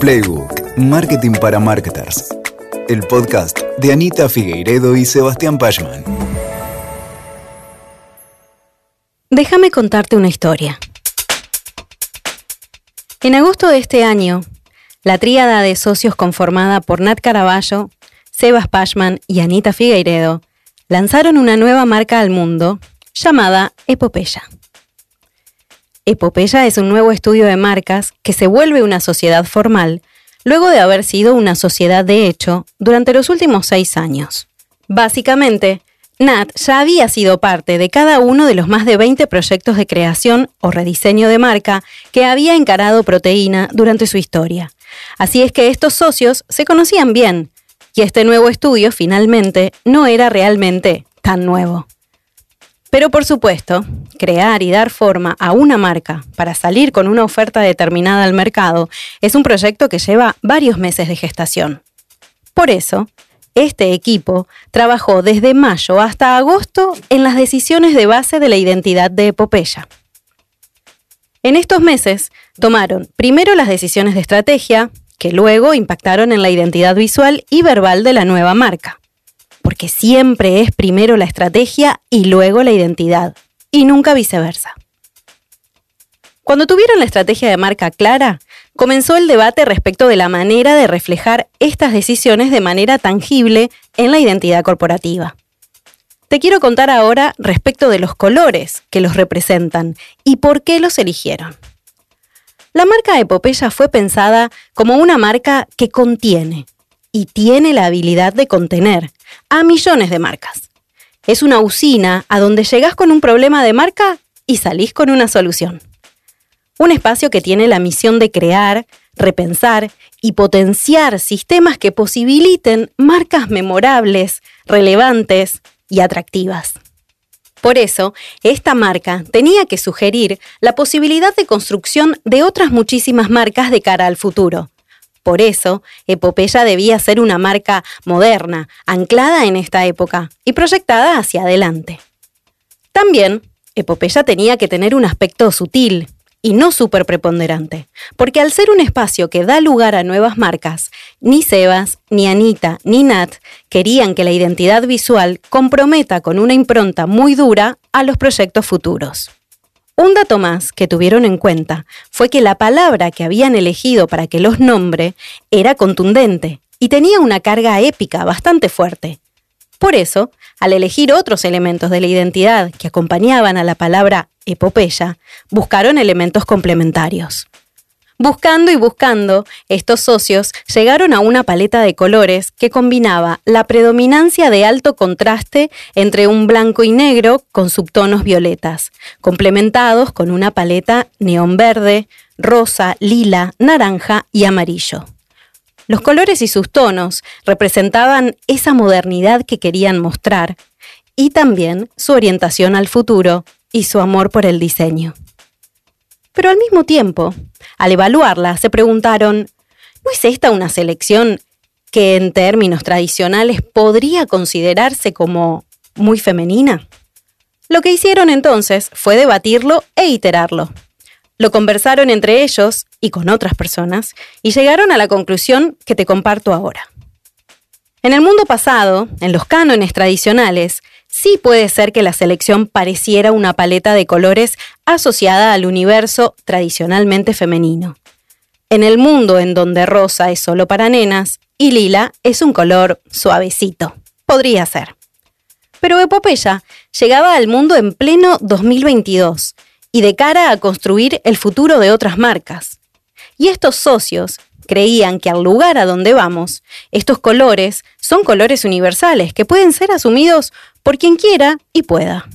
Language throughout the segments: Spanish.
Playbook, Marketing para Marketers. El podcast de Anita Figueiredo y Sebastián Pachman. Déjame contarte una historia. En agosto de este año, la tríada de socios conformada por Nat Caraballo, Sebas Pachman y Anita Figueiredo lanzaron una nueva marca al mundo llamada Epopeya. Epopeya es un nuevo estudio de marcas que se vuelve una sociedad formal luego de haber sido una sociedad de hecho durante los últimos seis años. Básicamente, Nat ya había sido parte de cada uno de los más de 20 proyectos de creación o rediseño de marca que había encarado Proteína durante su historia. Así es que estos socios se conocían bien, y este nuevo estudio finalmente no era realmente tan nuevo. Pero por supuesto, crear y dar forma a una marca para salir con una oferta determinada al mercado es un proyecto que lleva varios meses de gestación. Por eso, este equipo trabajó desde mayo hasta agosto en las decisiones de base de la identidad de Epopeya. En estos meses tomaron primero las decisiones de estrategia, que luego impactaron en la identidad visual y verbal de la nueva marca porque siempre es primero la estrategia y luego la identidad, y nunca viceversa. Cuando tuvieron la estrategia de marca clara, comenzó el debate respecto de la manera de reflejar estas decisiones de manera tangible en la identidad corporativa. Te quiero contar ahora respecto de los colores que los representan y por qué los eligieron. La marca Epopeya fue pensada como una marca que contiene y tiene la habilidad de contener, a millones de marcas. Es una usina a donde llegas con un problema de marca y salís con una solución. Un espacio que tiene la misión de crear, repensar y potenciar sistemas que posibiliten marcas memorables, relevantes y atractivas. Por eso, esta marca tenía que sugerir la posibilidad de construcción de otras muchísimas marcas de cara al futuro, por eso, Epopeya debía ser una marca moderna, anclada en esta época y proyectada hacia adelante. También, Epopeya tenía que tener un aspecto sutil y no súper preponderante, porque al ser un espacio que da lugar a nuevas marcas, ni Sebas, ni Anita, ni Nat querían que la identidad visual comprometa con una impronta muy dura a los proyectos futuros. Un dato más que tuvieron en cuenta fue que la palabra que habían elegido para que los nombre era contundente y tenía una carga épica bastante fuerte. Por eso, al elegir otros elementos de la identidad que acompañaban a la palabra epopeya, buscaron elementos complementarios. Buscando y buscando, estos socios llegaron a una paleta de colores que combinaba la predominancia de alto contraste entre un blanco y negro con subtonos violetas, complementados con una paleta neón verde, rosa, lila, naranja y amarillo. Los colores y sus tonos representaban esa modernidad que querían mostrar y también su orientación al futuro y su amor por el diseño. Pero al mismo tiempo, al evaluarla, se preguntaron, ¿no es esta una selección que en términos tradicionales podría considerarse como muy femenina? Lo que hicieron entonces fue debatirlo e iterarlo. Lo conversaron entre ellos y con otras personas y llegaron a la conclusión que te comparto ahora. En el mundo pasado, en los cánones tradicionales, sí puede ser que la selección pareciera una paleta de colores asociada al universo tradicionalmente femenino. En el mundo en donde rosa es solo para nenas y lila es un color suavecito. Podría ser. Pero Epopeya llegaba al mundo en pleno 2022 y de cara a construir el futuro de otras marcas. Y estos socios creían que al lugar a donde vamos, estos colores son colores universales que pueden ser asumidos por quien quiera y pueda.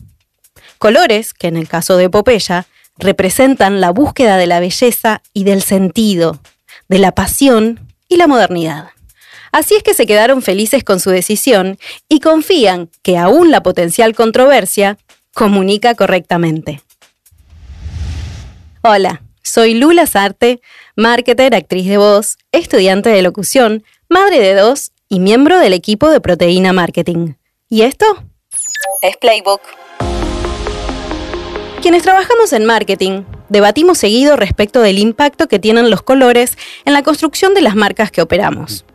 Colores que en el caso de Epopeya representan la búsqueda de la belleza y del sentido, de la pasión y la modernidad. Así es que se quedaron felices con su decisión y confían que aún la potencial controversia comunica correctamente. Hola, soy Lula Sarte, marketer, actriz de voz, estudiante de locución, madre de dos y miembro del equipo de Proteína Marketing. ¿Y esto? Es Playbook. Quienes trabajamos en marketing debatimos seguido respecto del impacto que tienen los colores en la construcción de las marcas que operamos.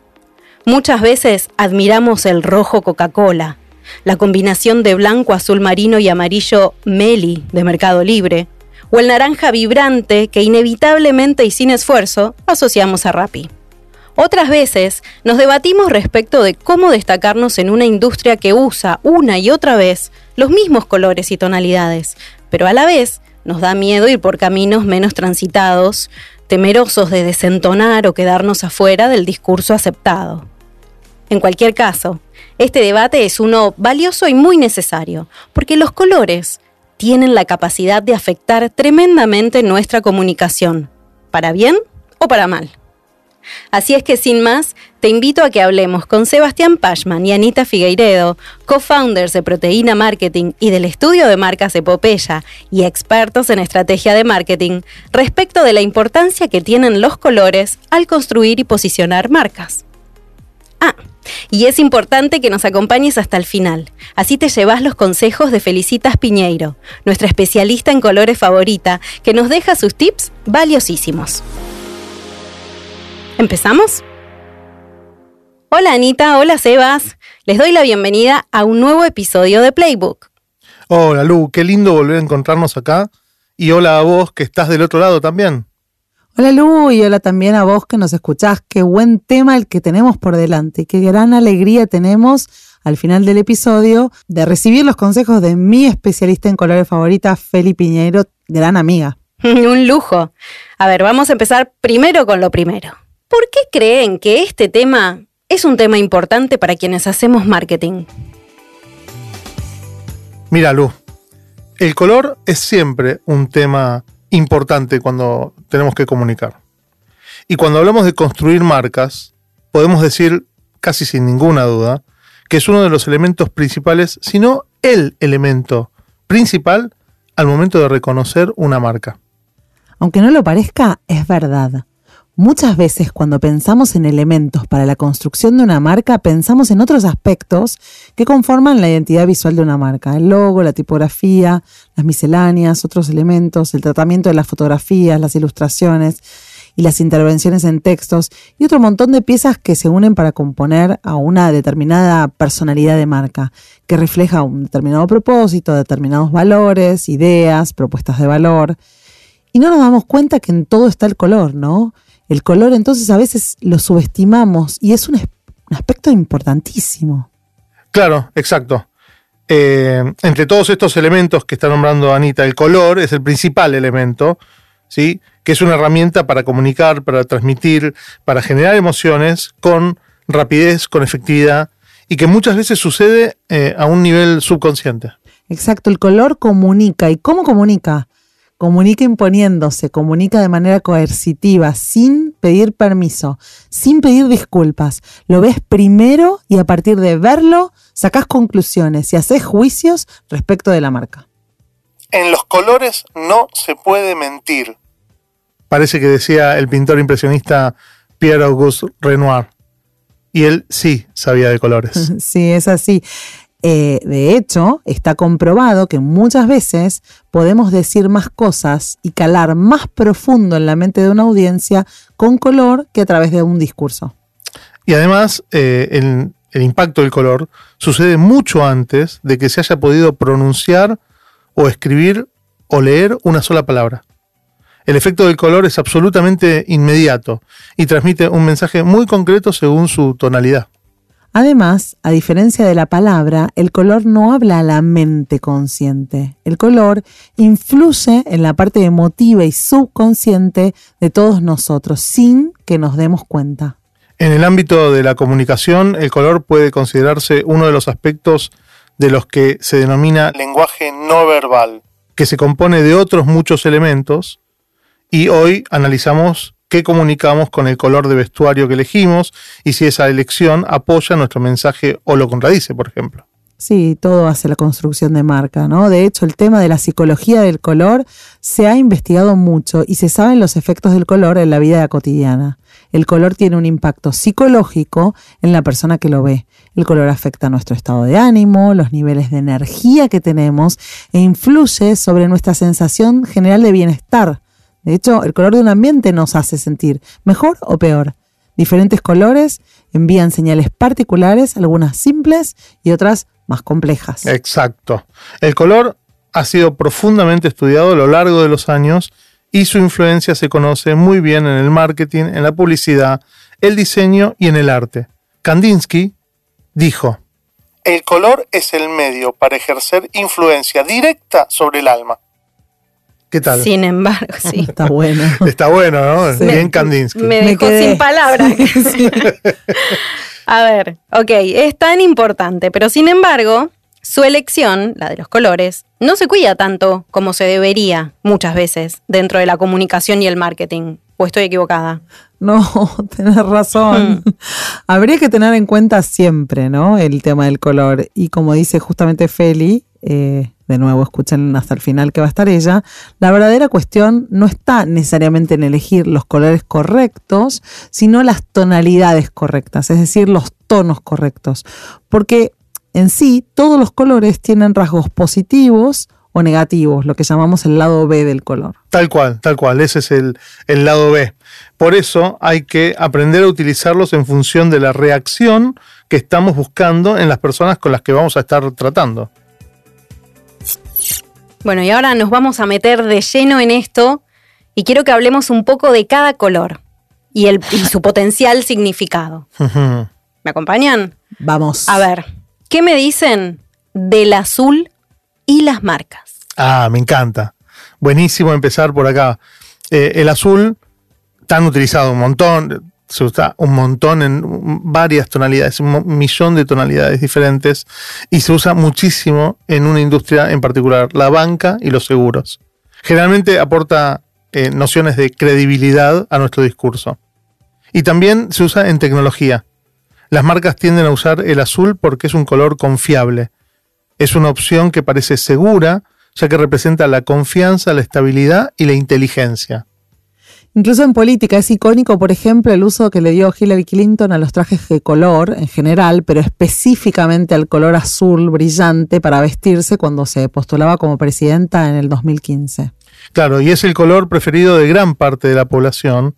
Muchas veces admiramos el rojo Coca-Cola, la combinación de blanco, azul marino y amarillo Meli de Mercado Libre, o el naranja vibrante que inevitablemente y sin esfuerzo asociamos a Rappi. Otras veces nos debatimos respecto de cómo destacarnos en una industria que usa una y otra vez los mismos colores y tonalidades, pero a la vez nos da miedo ir por caminos menos transitados, temerosos de desentonar o quedarnos afuera del discurso aceptado. En cualquier caso, este debate es uno valioso y muy necesario, porque los colores tienen la capacidad de afectar tremendamente nuestra comunicación, para bien o para mal. Así es que sin más, te invito a que hablemos con Sebastián Pashman y Anita Figueiredo, co-founders de Proteína Marketing y del estudio de marcas Epopeya y expertos en estrategia de marketing, respecto de la importancia que tienen los colores al construir y posicionar marcas. Ah, y es importante que nos acompañes hasta el final. Así te llevas los consejos de Felicitas Piñeiro, nuestra especialista en colores favorita, que nos deja sus tips valiosísimos. ¿Empezamos? Hola Anita, hola Sebas. Les doy la bienvenida a un nuevo episodio de Playbook. Hola Lu, qué lindo volver a encontrarnos acá. Y hola a vos que estás del otro lado también. Hola Lu y hola también a vos que nos escuchás. Qué buen tema el que tenemos por delante. Qué gran alegría tenemos al final del episodio de recibir los consejos de mi especialista en colores favorita, Feli Piñeiro, gran amiga. Un lujo. A ver, vamos a empezar primero con lo primero. ¿Por qué creen que este tema es un tema importante para quienes hacemos marketing? Mira, Lu, el color es siempre un tema importante cuando tenemos que comunicar. Y cuando hablamos de construir marcas, podemos decir casi sin ninguna duda que es uno de los elementos principales, si no el elemento principal al momento de reconocer una marca. Aunque no lo parezca, es verdad. Muchas veces cuando pensamos en elementos para la construcción de una marca, pensamos en otros aspectos que conforman la identidad visual de una marca. El logo, la tipografía, las misceláneas, otros elementos, el tratamiento de las fotografías, las ilustraciones y las intervenciones en textos y otro montón de piezas que se unen para componer a una determinada personalidad de marca, que refleja un determinado propósito, determinados valores, ideas, propuestas de valor. Y no nos damos cuenta que en todo está el color, ¿no? El color entonces a veces lo subestimamos y es un, aspecto importantísimo. Claro, exacto. Eh, entre todos estos elementos que está nombrando Anita, el color es el principal elemento, ¿sí? que es una herramienta para comunicar, para transmitir, para generar emociones con rapidez, con efectividad, y que muchas veces sucede eh, a un nivel subconsciente. Exacto, el color comunica. ¿Y cómo comunica? Comunica imponiéndose, comunica de manera coercitiva, sin pedir permiso, sin pedir disculpas. Lo ves primero y a partir de verlo sacas conclusiones y haces juicios respecto de la marca. En los colores no se puede mentir. Parece que decía el pintor impresionista Pierre Auguste Renoir. Y él sí sabía de colores. Sí, es así. Eh, de hecho, está comprobado que muchas veces podemos decir más cosas y calar más profundo en la mente de una audiencia con color que a través de un discurso. Y además, eh, el, el impacto del color sucede mucho antes de que se haya podido pronunciar o escribir o leer una sola palabra. El efecto del color es absolutamente inmediato y transmite un mensaje muy concreto según su tonalidad. Además, a diferencia de la palabra, el color no habla a la mente consciente. El color influye en la parte emotiva y subconsciente de todos nosotros sin que nos demos cuenta. En el ámbito de la comunicación, el color puede considerarse uno de los aspectos de los que se denomina lenguaje no verbal, que se compone de otros muchos elementos, y hoy analizamos qué comunicamos con el color de vestuario que elegimos y si esa elección apoya nuestro mensaje o lo contradice, por ejemplo. Sí, todo hace la construcción de marca, ¿no? De hecho, el tema de la psicología del color se ha investigado mucho y se saben los efectos del color en la vida cotidiana. El color tiene un impacto psicológico en la persona que lo ve. El color afecta nuestro estado de ánimo, los niveles de energía que tenemos e influye sobre nuestra sensación general de bienestar. De hecho, el color de un ambiente nos hace sentir mejor o peor. Diferentes colores envían señales particulares, algunas simples y otras más complejas. Exacto. El color ha sido profundamente estudiado a lo largo de los años y su influencia se conoce muy bien en el marketing, en la publicidad, el diseño y en el arte. Kandinsky dijo, El color es el medio para ejercer influencia directa sobre el alma. ¿Qué tal? Sin embargo, sí. Está bueno. Está bueno, ¿no? Sí. Bien Kandinsky. Me dejó quedé. sin palabras. A ver, ok, es tan importante, pero sin embargo, su elección, la de los colores, no se cuida tanto como se debería muchas veces dentro de la comunicación y el marketing. ¿O estoy equivocada? No, tenés razón. Habría que tener en cuenta siempre, ¿no? El tema del color. Y como dice justamente Feli, eh, de nuevo escuchen hasta el final que va a estar ella, la verdadera cuestión no está necesariamente en elegir los colores correctos, sino las tonalidades correctas, es decir, los tonos correctos. Porque en sí, todos los colores tienen rasgos positivos o negativos, lo que llamamos el lado B del color. Tal cual, tal cual, ese es el, el lado B. Por eso hay que aprender a utilizarlos en función de la reacción que estamos buscando en las personas con las que vamos a estar tratando. Bueno, y ahora nos vamos a meter de lleno en esto y quiero que hablemos un poco de cada color y, el, y su potencial significado. ¿Me acompañan? Vamos. A ver, ¿qué me dicen del azul y las marcas? Ah, me encanta. Buenísimo empezar por acá. Eh, el azul, tan utilizado un montón, se usa un montón en varias tonalidades, un millón de tonalidades diferentes, y se usa muchísimo en una industria en particular, la banca y los seguros. Generalmente aporta eh, nociones de credibilidad a nuestro discurso. Y también se usa en tecnología. Las marcas tienden a usar el azul porque es un color confiable. Es una opción que parece segura, ya que representa la confianza, la estabilidad y la inteligencia. Incluso en política es icónico, por ejemplo, el uso que le dio Hillary Clinton a los trajes de color en general, pero específicamente al color azul brillante para vestirse cuando se postulaba como presidenta en el 2015. Claro, y es el color preferido de gran parte de la población.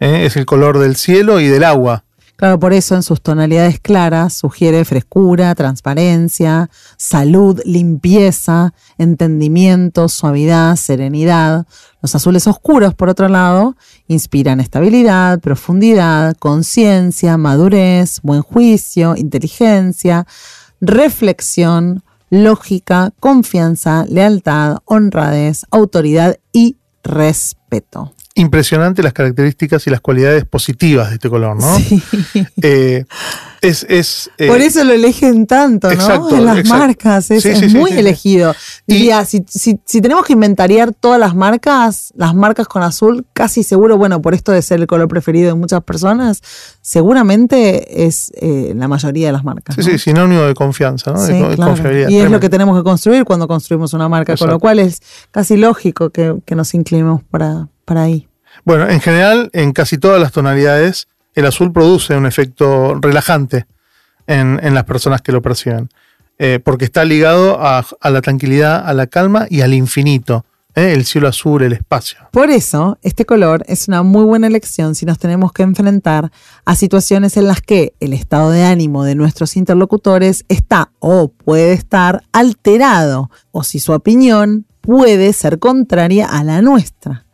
¿eh? Es el color del cielo y del agua. Claro, por eso en sus tonalidades claras sugiere frescura, transparencia, salud, limpieza, entendimiento, suavidad, serenidad. Los azules oscuros, por otro lado, inspiran estabilidad, profundidad, conciencia, madurez, buen juicio, inteligencia, reflexión, lógica, confianza, lealtad, honradez, autoridad y respeto. Impresionante las características y las cualidades positivas de este color, ¿no? Sí. Eh, es, es, eh, Por eso lo eligen tanto, ¿no? exacto, en las exacto. marcas, es, Sí, es sí, sí, muy sí, elegido. Y- Diría, si, si- si tenemos que inventariar todas las marcas, las marcas con azul, casi seguro, bueno, por esto de ser el color preferido de muchas personas, seguramente es eh, la mayoría de las marcas. sí, ¿no? sí, sinónimo de confianza, ¿no? De claro. confiabilidad. Y es lo que tenemos que construir cuando construimos una marca, con lo cual es casi lógico que, que nos inclinemos para, para ahí. Bueno, en general, en casi todas las tonalidades, el azul produce un efecto relajante en, en las personas que lo perciben, eh, porque está ligado a, a la tranquilidad, a la calma y al infinito, ¿eh? el cielo azul, el espacio. Por eso, este color es una muy buena elección si nos tenemos que enfrentar a situaciones en las que el estado de ánimo de nuestros interlocutores está o puede estar alterado, o si su opinión puede ser contraria a la nuestra.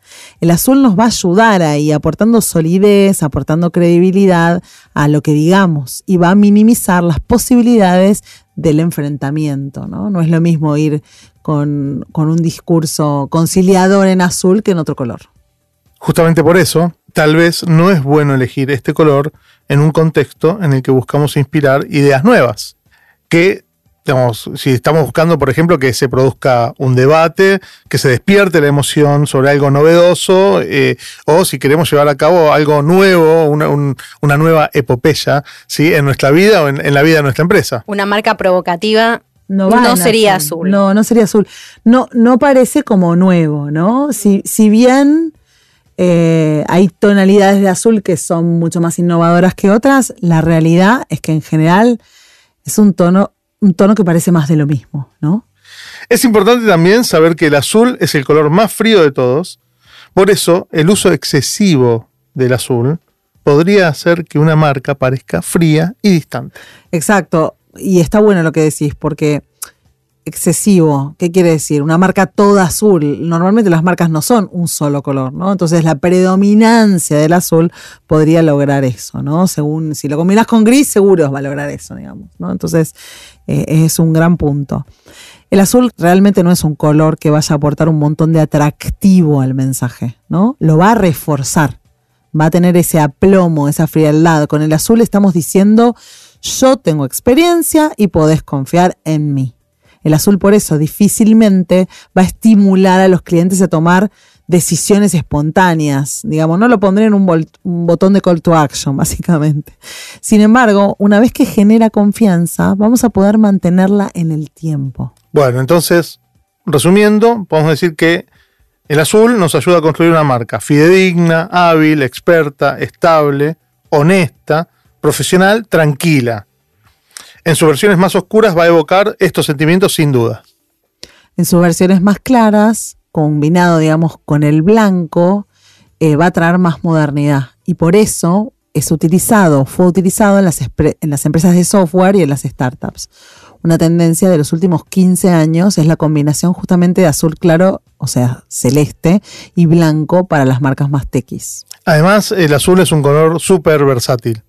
El azul nos va a ayudar ahí, aportando solidez, aportando credibilidad a lo que digamos y va a minimizar las posibilidades del enfrentamiento. No, no es lo mismo ir con, con un discurso conciliador en azul que en otro color. Justamente por eso, tal vez no es bueno elegir este color en un contexto en el que buscamos inspirar ideas nuevas, que digamos, si estamos buscando, por ejemplo, que se produzca un debate, que se despierte la emoción sobre algo novedoso, eh, o si queremos llevar a cabo algo nuevo, una, un- una nueva epopeya, ¿sí? en nuestra vida o en, en la vida de nuestra empresa. Una marca provocativa No, No sería azul. No, no sería azul. No, no parece como nuevo, ¿no? Si, si bien eh, hay tonalidades de azul que son mucho más innovadoras que otras, la realidad es que en general Es un tono, un tono que parece más de lo mismo, ¿no? Es importante también saber que el azul es el color más frío de todos. Por eso, el uso excesivo del azul podría hacer que una marca parezca fría y distante. Exacto. Y está bueno lo que decís, porque excesivo, ¿qué quiere decir? Una marca toda azul. Normalmente las marcas no son un solo color, ¿no? Entonces la predominancia del azul podría lograr eso, ¿no? Según, si lo combinas con gris, seguro va a lograr eso, digamos, ¿no? Entonces eh, es un gran punto. El azul realmente no es un color que vaya a aportar un montón de atractivo al mensaje, ¿no? Lo va a reforzar, va a tener ese aplomo, esa frialdad. Con el azul estamos diciendo, yo tengo experiencia y podés confiar en mí. El azul por eso difícilmente va a estimular a los clientes a tomar decisiones espontáneas. Digamos, no lo pondré en un, un, botón de call to action, básicamente. Sin embargo, una vez que genera confianza, vamos a poder mantenerla en el tiempo. Bueno, entonces, resumiendo, podemos decir que el azul nos ayuda a construir una marca fidedigna, hábil, experta, estable, honesta, profesional, tranquila en sus versiones más oscuras va a evocar estos sentimientos sin duda. En sus versiones más claras, combinado, digamos, con el blanco, eh, va a traer más modernidad. Y por eso es utilizado, fue utilizado en las, en las empresas de software y en las startups. Una tendencia de los últimos 15 años es la combinación justamente de azul claro, o sea, celeste, y blanco para las marcas más techis. Además, el azul es un color súper versátil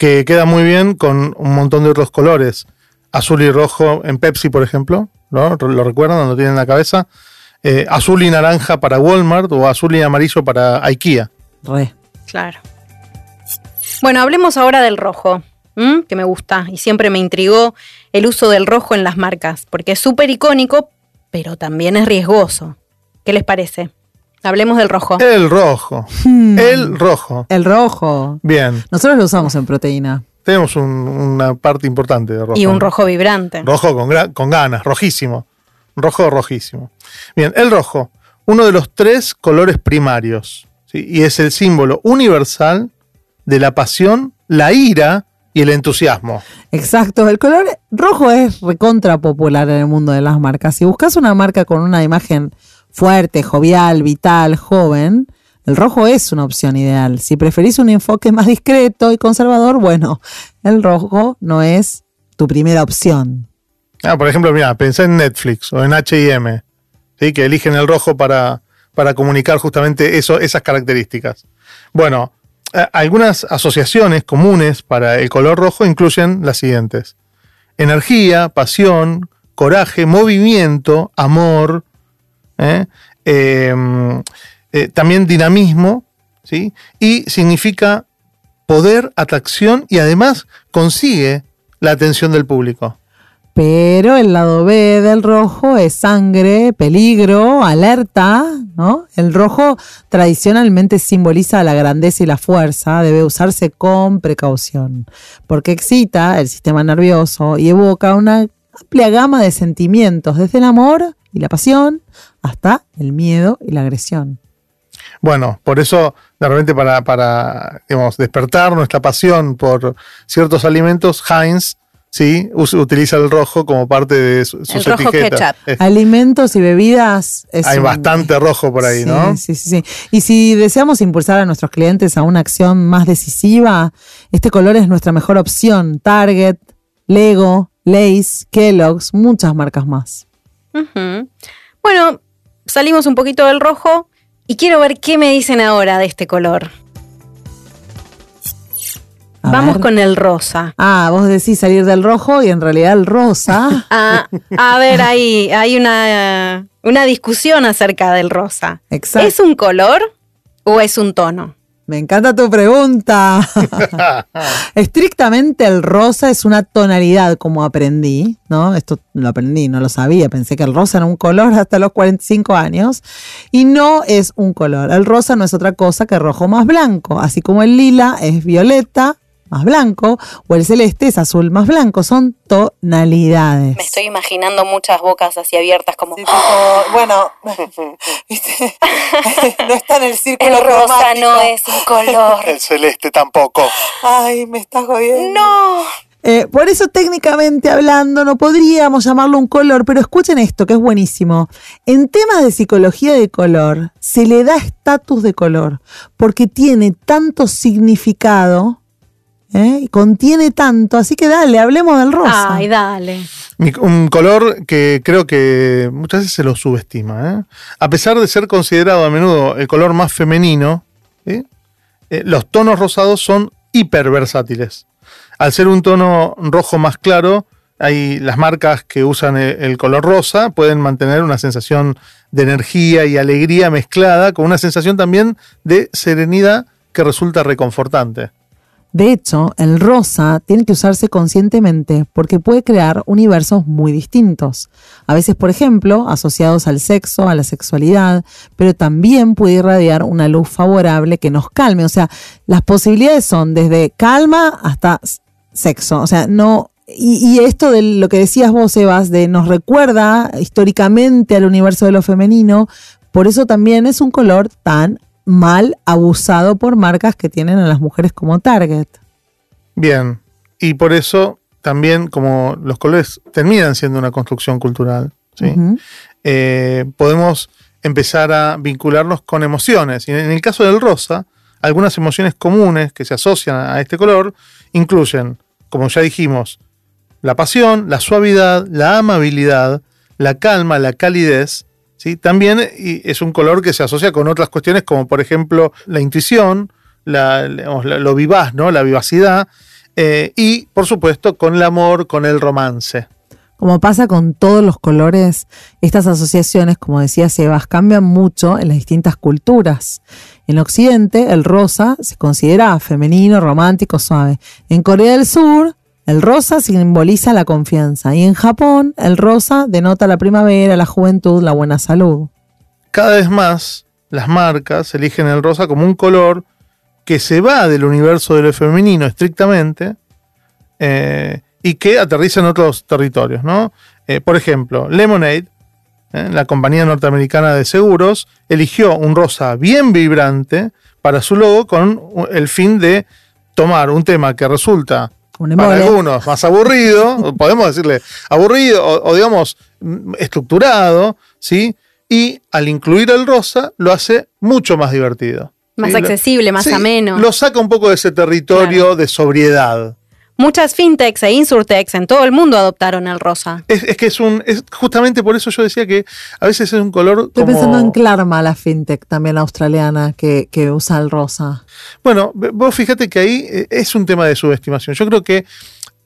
que queda muy bien con un montón de otros colores. Azul y rojo en Pepsi, por ejemplo, ¿no? ¿Lo recuerdan? Lo tienen en la cabeza. Eh, azul y naranja para Walmart o azul y amarillo para IKEA. Re. Claro. Bueno, hablemos ahora del rojo, que me gusta y siempre me intrigó el uso del rojo en las marcas, porque es súper icónico, pero también es riesgoso. ¿Qué les parece? Hablemos del rojo. El rojo. Hmm. El rojo. El rojo. Bien. Nosotros lo usamos en proteína. Tenemos una parte importante de rojo. Y un rojo vibrante. Rojo con, con ganas, rojísimo. Rojo rojísimo. Bien, el rojo, uno de los tres colores primarios. Y es el símbolo universal de la pasión, la ira y el entusiasmo. Exacto, el color rojo es recontra popular en el mundo de las marcas. Si buscas una marca con una imagen fuerte, jovial, vital, joven, el rojo es una opción ideal. Si preferís un enfoque más discreto y conservador, bueno, el rojo no es tu primera opción. Ah, por ejemplo, mira, pensé en Netflix o en HM, ¿sí? que eligen el rojo para, para comunicar justamente eso, esas características. Bueno, algunas asociaciones comunes para el color rojo incluyen las siguientes. Energía, pasión, coraje, movimiento, amor, ¿eh? Em, eh, también dinamismo, ¿sí? y significa poder, atracción y además consigue la atención del público. Pero el lado B del rojo es sangre, peligro, alerta, ¿no? El rojo tradicionalmente simboliza la grandeza y la fuerza, debe usarse con precaución, porque excita el sistema nervioso y evoca una amplia gama de sentimientos, desde el amor y la pasión hasta el miedo y la agresión. Bueno, por eso de repente para, para despertar nuestra pasión por ciertos alimentos, Heinz sí utiliza el rojo como parte de sus etiquetas. Alimentos y bebidas. Hay bastante rojo por ahí, ¿no? Sí, sí, sí. Y si deseamos impulsar a nuestros clientes a una acción más decisiva, este color es nuestra mejor opción. Target, Lego, Lace, Kellogg's, muchas marcas más. Bueno, salimos un poquito del rojo y quiero ver qué me dicen ahora de este color. Vamos con el rosa. Ah, vos decís salir del rojo y en realidad el rosa. ah, a ver, ahí hay una, una discusión acerca del rosa. Exacto. ¿Es un color o es un tono? Me encanta tu pregunta. Estrictamente el rosa es una tonalidad, como aprendí, ¿no? Esto lo aprendí, no lo sabía, pensé que el rosa era un color hasta los 45 años. Y no es un color. El rosa no es otra cosa que rojo más blanco, así como el lila es violeta más blanco o el celeste es azul más blanco. Son tonalidades. Me estoy imaginando muchas bocas así abiertas como... bueno, no está en el círculo El rosa no es un color. el celeste tampoco. Ay, me estás jodiendo. No. Eh, por eso técnicamente hablando no podríamos llamarlo un color, pero escuchen esto, que es buenísimo. En temas de psicología de color, se le da estatus de color, porque tiene tanto significado, ¿eh? y contiene tanto, así que dale, hablemos del rosa. Ay, dale. Un color que creo que muchas veces se lo subestima. ¿eh? A pesar de ser considerado a menudo el color más femenino, ¿sí? Eh, los tonos rosados son hiperversátiles. Al ser un tono rojo más claro, hay las marcas que usan el, el color rosa pueden mantener una sensación de energía y alegría mezclada con una sensación también de serenidad que resulta reconfortante. De hecho, el rosa tiene que usarse conscientemente porque puede crear universos muy distintos. A veces, por ejemplo, asociados al sexo, a la sexualidad, pero también puede irradiar una luz favorable que nos calme. O sea, las posibilidades son desde calma hasta sexo. O sea, no. Y, y esto de lo que decías vos, Evas, de nos recuerda históricamente al universo de lo femenino, por eso también es un color tan mal abusado por marcas que tienen a las mujeres como target. Bien, y por eso también como los colores terminan siendo una construcción cultural, ¿sí? Eh, podemos empezar a vincularnos con emociones. Y en el caso del rosa, algunas emociones comunes que se asocian a este color incluyen, como ya dijimos, la pasión, la suavidad, la amabilidad, la calma, la calidez. ¿Sí? También es un color que se asocia con otras cuestiones como por ejemplo la intuición, lo vivaz, ¿no? la vivacidad, eh, y por supuesto con el amor, con el romance. Como pasa con todos los colores, estas asociaciones, como decía Sebas, cambian mucho en las distintas culturas. En Occidente, el rosa se considera femenino, romántico, suave. En Corea del Sur, el rosa simboliza la confianza. Y en Japón, el rosa denota la primavera, la juventud, la buena salud. cada vez más las marcas eligen el rosa como un color que se va del universo de lo femenino estrictamente eh, y que aterriza en otros territorios. ¿no? Eh, por ejemplo, Lemonade, eh, la compañía norteamericana de seguros, eligió un rosa bien vibrante para su logo con el fin de tomar un tema que resulta Un para algunos más aburrido, o podemos decirle aburrido o, o digamos mm, estructurado, ¿sí? Y al incluir el rosa lo hace mucho más divertido. Más accesible, más sí, ameno. Lo saca un poco de ese territorio de sobriedad. Muchas fintechs e insurtechs en todo el mundo adoptaron el rosa. Es, es que es un. Es, justamente por eso yo decía que a veces es un color. Estoy como- pensando en Klarma, la fintech también australiana, que, que usa el rosa. Bueno, vos fíjate que ahí eh, es un tema de subestimación. Yo creo que,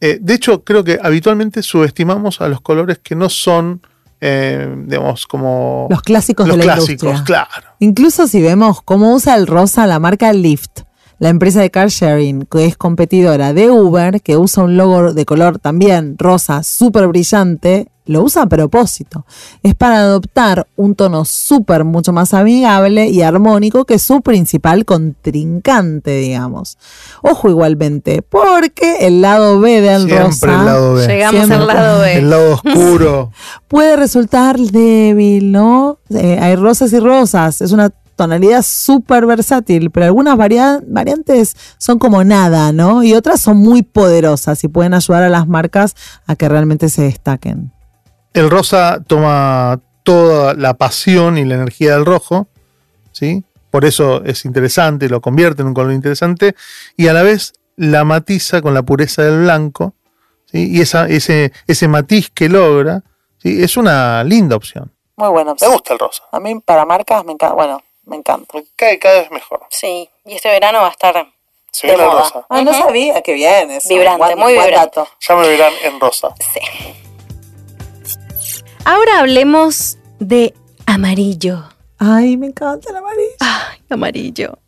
eh, de hecho, creo que habitualmente subestimamos a los colores que no son, eh, digamos, como Los clásicos los de la clásicos, industria. claro. Incluso si vemos cómo usa el rosa la marca Lyft, la empresa de car sharing, que es competidora de Uber, que usa un logo de color también rosa, súper brillante, lo usa a propósito. Es para adoptar un tono súper mucho más amigable y armónico que su principal contrincante, digamos. Ojo igualmente, porque el lado B del Siempre rosa el lado B. Llegamos Siempre. al lado B. El lado oscuro. puede resultar débil, ¿no? Eh, hay rosas y rosas, es una tonalidad súper versátil, pero algunas varia- variantes son como nada, ¿no? Y otras son muy poderosas y pueden ayudar a las marcas a que realmente se destaquen. El rosa toma toda la pasión y la energía del rojo, ¿sí? Por eso es interesante, lo convierte en un color interesante y a la vez la matiza con la pureza del blanco, ¿sí? Y esa, ese, ese matiz que logra, ¿sí? Es una linda opción. Muy buena Me gusta el rosa, A mí para marcas me encanta, bueno, me encanta. porque cada vez mejor. Sí, y este verano va a estar Se De viene moda. rosa. Ah, no Ujú. sabía que bien eso. Vibrante, Buen- muy buen vibrante. dato. Ya me verán en rosa. Sí. Ahora hablemos de amarillo. Ay, me encanta el amarillo. Ay, amarillo.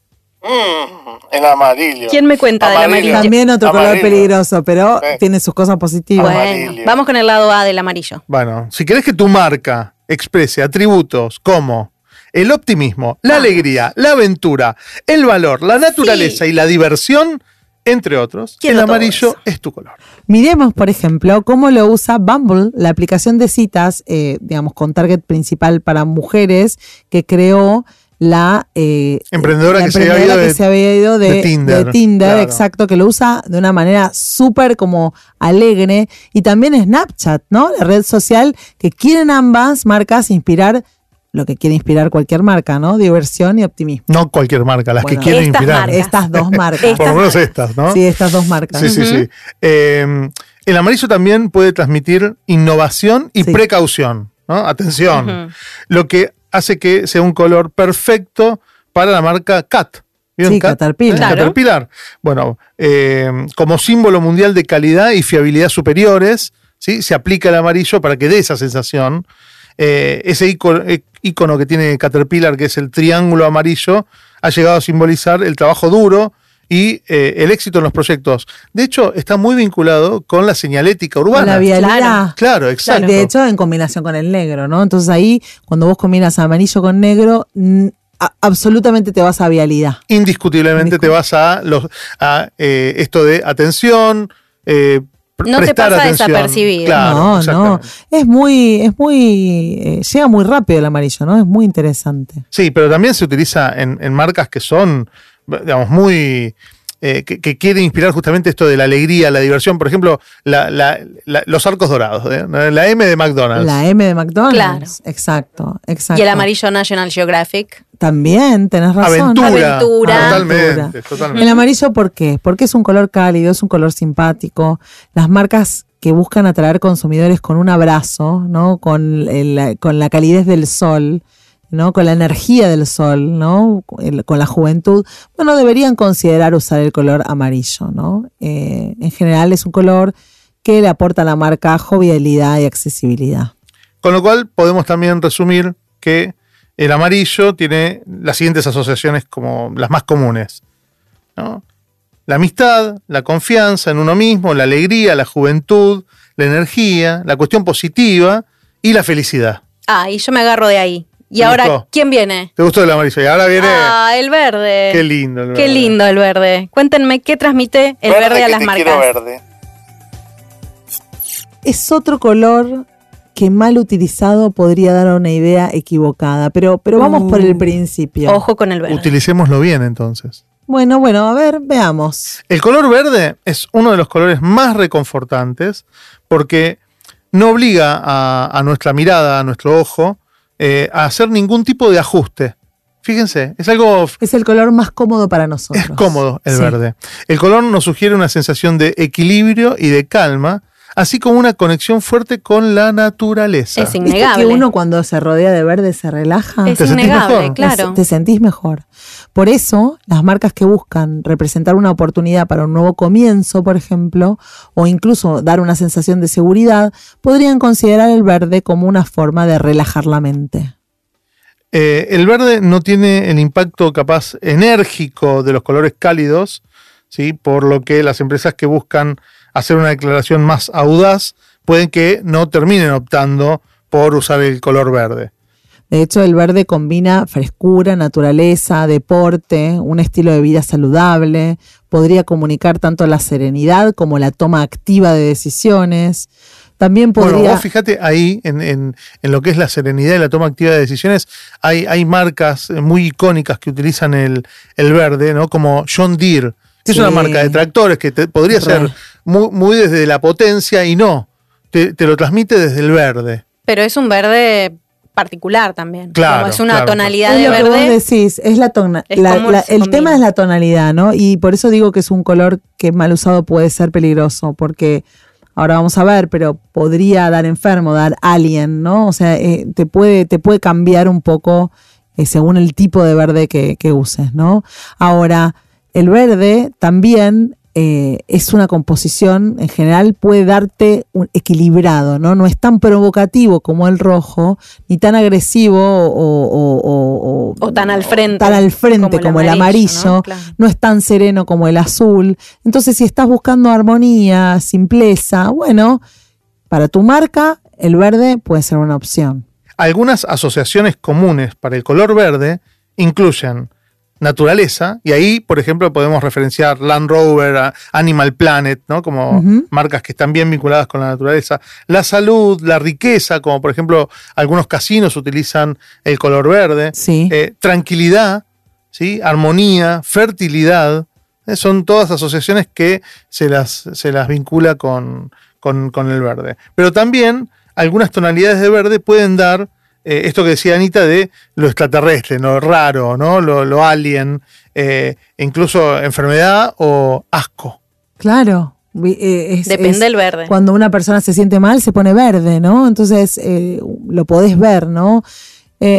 Mm, el amarillo. ¿Quién me cuenta del Amarillo. amarillo? También otro color Amarillo. peligroso, pero Sí. tiene sus cosas positivas. Amarillo. Bueno, vamos con el lado A del amarillo. Bueno, si querés que tu marca exprese atributos como el optimismo, la alegría, la aventura, el valor, la naturaleza Sí. y la diversión, entre otros, Quiero el amarillo eso. es tu color. Miremos, por ejemplo, cómo lo usa Bumble, la aplicación de citas, eh, digamos, con target principal para mujeres que creó la eh, Emprendedora la que se había emprendedora ido que de- se había ido de, de Tinder, de Tinder, claro. exacto, que lo usa de una manera súper como alegre. Y también Snapchat, ¿no? La red social que quieren ambas marcas inspirar lo que quiere inspirar cualquier marca, ¿no? Diversión y optimismo. No cualquier marca, las Bueno, que quieren estas inspirar. marcas. Estas dos marcas. Por lo menos estas, ¿no? Sí, estas dos marcas. Sí, sí, sí. Eh, el amarillo también puede transmitir innovación y Sí. precaución, ¿no? Atención. Lo que hace que sea un color perfecto para la marca CAT. Sí, Caterpillar. ¿Eh? Claro. Caterpillar. Bueno, eh, como símbolo mundial de calidad y fiabilidad superiores, ¿sí? se aplica el amarillo para que dé esa sensación. Eh, ese icono, icono que tiene Caterpillar, que es el triángulo amarillo, ha llegado a simbolizar el trabajo duro y eh, el éxito en los proyectos. De hecho, está muy vinculado con la señalética Con urbana. la vialidad. Claro. Claro, exacto. De hecho, en combinación con el negro, ¿no? Entonces ahí, cuando vos combinas amarillo con negro, absolutamente te vas a vialidad. indiscutiblemente te vas a, los, a eh, esto de atención. eh, No te pasa atención. desapercibido. Claro, no, no. Es muy, es muy, eh, llega muy rápido el amarillo, ¿no? Es muy interesante. Sí, pero también se utiliza en, en marcas que son, digamos, muy. Eh, que, que quieren inspirar justamente esto de la alegría, la diversión. Por ejemplo, la- la- la- los arcos dorados, ¿eh? la M de McDonald's. La M de McDonald's. Claro. Exacto, exacto. Y el amarillo National Geographic. También, tenés razón. Aventura. Aventura. Totalmente, Aventura. totalmente. El amarillo, ¿por qué? Porque es un color cálido, es un color simpático. Las marcas que buscan atraer consumidores con un abrazo, ¿no? Con, el- con la calidez del sol, ¿no? Con la energía del sol, ¿no? Con la juventud, bueno, deberían considerar usar el color amarillo, ¿no? Eh, en general es un color que le aporta a la marca jovialidad y accesibilidad. Con lo cual podemos también resumir que el amarillo tiene las siguientes asociaciones como las más comunes. ¿no? La amistad, la confianza en uno mismo, la alegría, la juventud, la energía, la cuestión positiva y la felicidad. Ah, y yo me agarro de ahí. Y ¿Te ahora, gustó? ¿quién viene? ¿Te gustó el amarillo? Y ahora viene... Ah, el verde. Qué lindo el Qué verde. lindo el verde. Cuéntenme qué transmite el verde, a las te marcas. verde. es otro color que mal utilizado podría dar una idea equivocada, pero, pero vamos por el principio. Ojo con el verde. Utilicémoslo bien entonces. Bueno, bueno, a ver, veamos. El color verde es uno de los colores más reconfortantes porque no obliga a, a nuestra mirada, a nuestro ojo, eh, a hacer ningún tipo de ajuste. Fíjense, es algo Es el color más cómodo para nosotros. es cómodo el Sí. verde. El color nos sugiere una sensación de equilibrio y de calma, así como una conexión fuerte con la naturaleza. Es ¿Viste innegable. que uno cuando se rodea de verde se relaja? Es ¿Te innegable, mejor? claro. Te sentís mejor. Por eso, las marcas que buscan representar una oportunidad para un nuevo comienzo, por ejemplo, o incluso dar una sensación de seguridad, podrían considerar el verde como una forma de relajar la mente. Eh, el verde no tiene el impacto capaz enérgico de los colores cálidos, ¿sí? por lo que las empresas que buscan hacer una declaración más audaz pueden que no terminen optando por usar el color verde. De hecho, el verde combina frescura, naturaleza, deporte, un estilo de vida saludable, podría comunicar tanto la serenidad como la toma activa de decisiones. También Bueno, podría... vos fíjate ahí en, en- en lo que es la serenidad y la toma activa de decisiones, hay, hay marcas muy icónicas que utilizan el, el verde, ¿no? Como John Deere, es Sí. una marca de tractores que te- podría Re. ser muy, muy desde la potencia y no, te, te lo transmite desde el verde. Pero es un verde particular también. Claro, Como es una claro. tonalidad de lo que vos verde. decís, es la tona- Es la- cómo la- se el combina. tema es la tonalidad, ¿no? Y por eso digo que es un color que mal usado puede ser peligroso, porque ahora vamos a ver, pero podría dar enfermo, dar alien, ¿no? O sea, eh, te, puede, te puede cambiar un poco eh, según el tipo de verde que, que uses, ¿no? Ahora, el verde también eh, es una composición, en general puede darte un equilibrado, ¿no? No es tan provocativo como el rojo, ni tan agresivo o, o- o- o- O tan al frente. tan al frente como, el amarillo, ¿no? ¿no? Claro. es tan sereno como el azul. Entonces, si estás buscando armonía, simpleza, bueno, para tu marca, el verde puede ser una opción. Algunas asociaciones comunes para el color verde incluyen naturaleza, y ahí, por ejemplo, podemos referenciar Land Rover, Animal Planet, ¿no? Como marcas que están bien vinculadas con la naturaleza. La salud, la riqueza, como por ejemplo algunos casinos utilizan el color verde. Eh, tranquilidad, ¿sí? Armonía, fertilidad. Eh, son todas asociaciones que se las, se las vincula con, con, con el verde. Pero también algunas tonalidades de verde pueden dar eh, esto que decía Anita de lo extraterrestre, lo raro, ¿no? Lo, alien, eh, incluso enfermedad o asco. Claro. Eh, Depende del verde. Cuando una persona se siente mal, se pone verde, ¿no? Entonces lo podés ver, ¿no?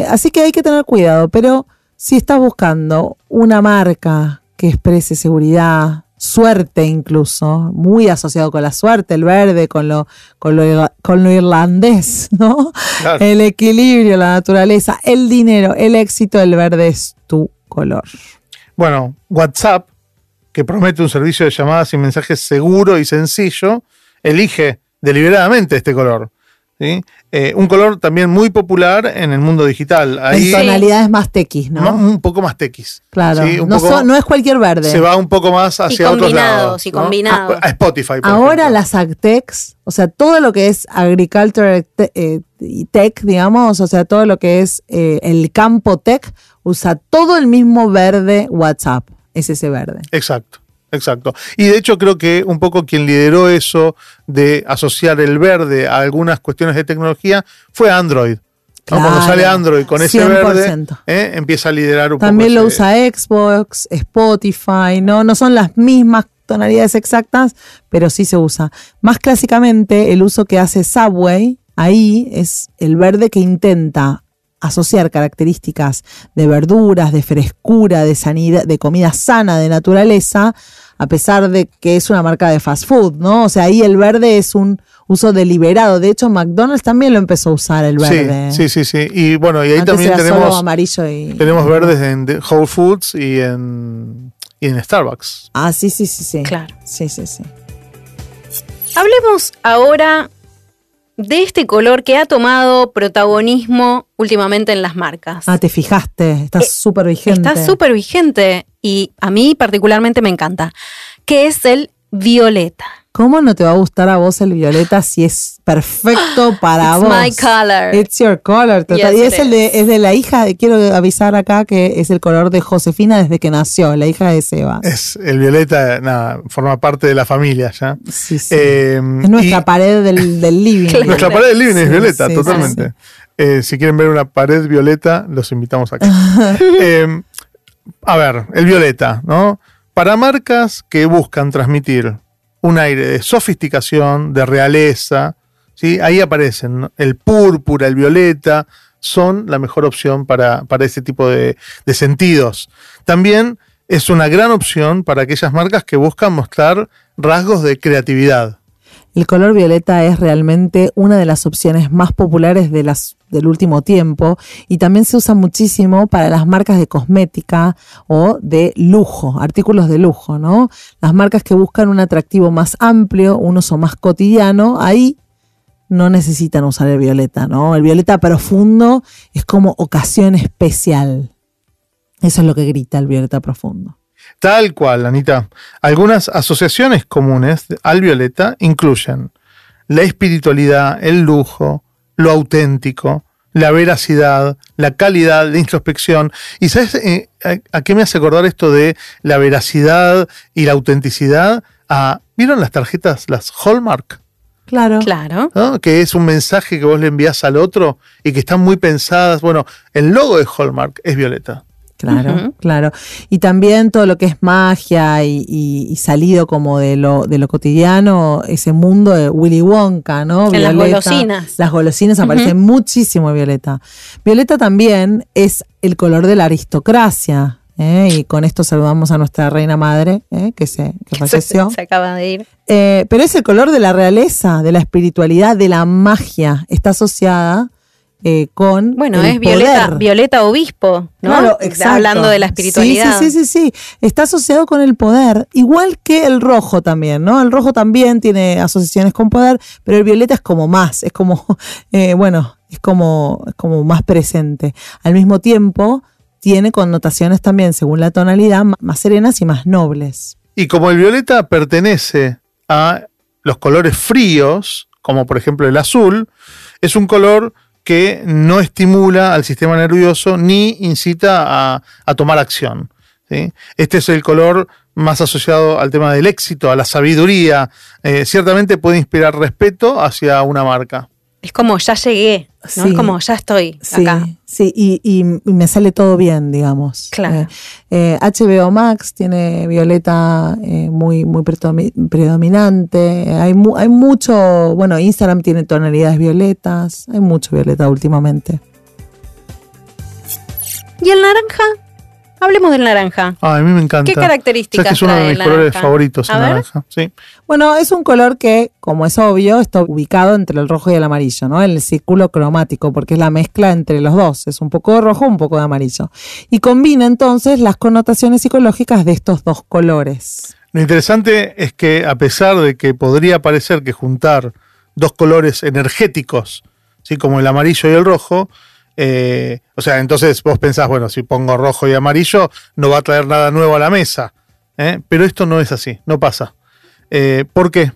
así que hay que tener cuidado, pero si estás buscando una marca que exprese seguridad, suerte incluso, muy asociado con la suerte, el verde, con lo, con lo, con lo irlandés, ¿no? El equilibrio, la naturaleza, el dinero, el éxito, el verde es tu color. Bueno, WhatsApp, que promete un servicio de llamadas y mensajes seguro y sencillo, elige deliberadamente este color. Eh, un color también muy popular en el mundo digital. Ahí, en tonalidades más tequis, ¿no? Un poco más tequis. Claro. no, es cualquier verde. Se va un poco más hacia otros lados. Y combinados. A, Spotify. Ahora las agtex, o sea, todo lo que es agriculture eh, y tech, digamos, o sea, todo lo que es eh, el campo tech, usa todo el mismo verde WhatsApp. Es ese verde. Exacto. Exacto. Y de hecho creo que un poco quien lideró eso de asociar el verde a algunas cuestiones de tecnología fue Android. Cuando sale Android con ese verde, ¿eh? empieza a liderar un También poco. También lo usa Xbox, Spotify, ¿no? No son las mismas tonalidades exactas, pero sí se usa. Más clásicamente, el uso que hace Subway ahí es el verde que intenta asociar características de verduras, de frescura, de sanidad, de comida sana, de naturaleza, a pesar de que es una marca de fast food, ¿no? O sea, ahí el verde es un uso deliberado. De hecho, McDonald's también lo empezó a usar el verde. Sí, sí, sí. Y bueno, y ahí también tenemos amarillo y tenemos verdes en Whole Foods y en y en Starbucks. Ah, sí, sí, sí, sí. Claro. Sí, sí, sí. Hablemos ahora de este color que ha tomado protagonismo últimamente en las marcas. Ah, te fijaste, está eh, súper vigente. Está súper vigente y a mí particularmente me encanta, que es el violeta. ¿Cómo no te va a gustar a vos el violeta si es perfecto para It's vos? my color. It's your color. y es, el de, es de la hija, quiero avisar acá que es el color de Josefina desde que nació, la hija de Seba. Es el violeta, nada, forma parte de la familia ya. Sí, sí. Eh, es nuestra pared del, del living. Nuestra pared del living es violeta, totalmente. Eh, si quieren ver una pared violeta, los invitamos acá. Eh, a ver, el violeta, ¿no? Para marcas que buscan transmitir un aire de sofisticación, de realeza. ¿sí? Ahí aparecen el púrpura, el violeta, son la mejor opción para, para ese tipo de, de sentidos. También es una gran opción para aquellas marcas que buscan mostrar rasgos de creatividad. El color violeta es realmente una de las opciones más populares de las, del último tiempo y también se usa muchísimo para las marcas de cosmética o de lujo, artículos de lujo, ¿no? Las marcas que buscan un atractivo más amplio, un uso más cotidiano, ahí no necesitan usar el violeta, ¿no? El violeta profundo es como ocasión especial. Eso es lo que grita el violeta profundo. Tal cual, Anita. Algunas asociaciones comunes al violeta incluyen la espiritualidad, el lujo, lo auténtico, la veracidad, la calidad, la introspección. ¿Y sabes eh, a, qué me hace acordar esto de la veracidad y la autenticidad? ¿Vieron las tarjetas, las Hallmark? Claro. Claro. Que es un mensaje que vos le envías al otro y que están muy pensadas. Bueno, el logo de Hallmark es violeta. Claro, claro. Y también todo lo que es magia y, salido como de lo, de lo cotidiano, ese mundo de Willy Wonka, ¿no? las golosinas. Las golosinas aparecen muchísimo Violeta. Violeta también es el color de la aristocracia. ¿eh? Y con esto saludamos a nuestra reina madre, ¿eh? que, se, que falleció. Se, acaba de ir. Eh, pero es el color de la realeza, de la espiritualidad, de la magia. Está asociada eh, con. Bueno, es Violeta, Violeta Obispo, ¿no? Claro, exacto. Hablando de la espiritualidad. Sí, sí, sí, sí, Está asociado con el poder, igual que el rojo también, ¿no? El rojo también tiene asociaciones con poder, pero el violeta es como más, es como, eh, bueno, es como, es como más presente. Al mismo tiempo, tiene connotaciones también, según la tonalidad, más serenas y más nobles. Y como el violeta pertenece a los colores fríos, como por ejemplo el azul, es un color que no estimula al sistema nervioso ni incita a, tomar acción. Este es el color más asociado al tema del éxito, a la sabiduría. Eh, ciertamente puede inspirar respeto hacia una marca. Es como ya llegué, ¿no? Sí. Es como ya estoy Sí, acá. sí, y, y- y me sale todo bien, digamos. Claro. Eh, eh, HBO Max tiene violeta eh, muy, muy predomi- predominante. Hay, mu- hay mucho, bueno, Instagram tiene tonalidades violetas. Hay mucho violeta últimamente. ¿Y el naranja? Hablemos del naranja. Ah, a mí me encanta. ¿Qué características Sabes que es uno trae de el mis colores naranja? favoritos, el naranja. Sí. Bueno, es un color que, como es obvio, está ubicado entre el rojo y el amarillo, ¿no? En el círculo cromático, porque es la mezcla entre los dos. Es un poco de rojo, un poco de amarillo. Y combina entonces las connotaciones psicológicas de estos dos colores. Lo interesante es que a pesar de que podría parecer que juntar dos colores energéticos, ¿sí? como el amarillo y el rojo, eh, o sea, entonces vos pensás, bueno, si pongo rojo y amarillo no va a traer nada nuevo a la mesa. ¿eh? Pero esto no es así, no pasa. Eh, ¿Por qué?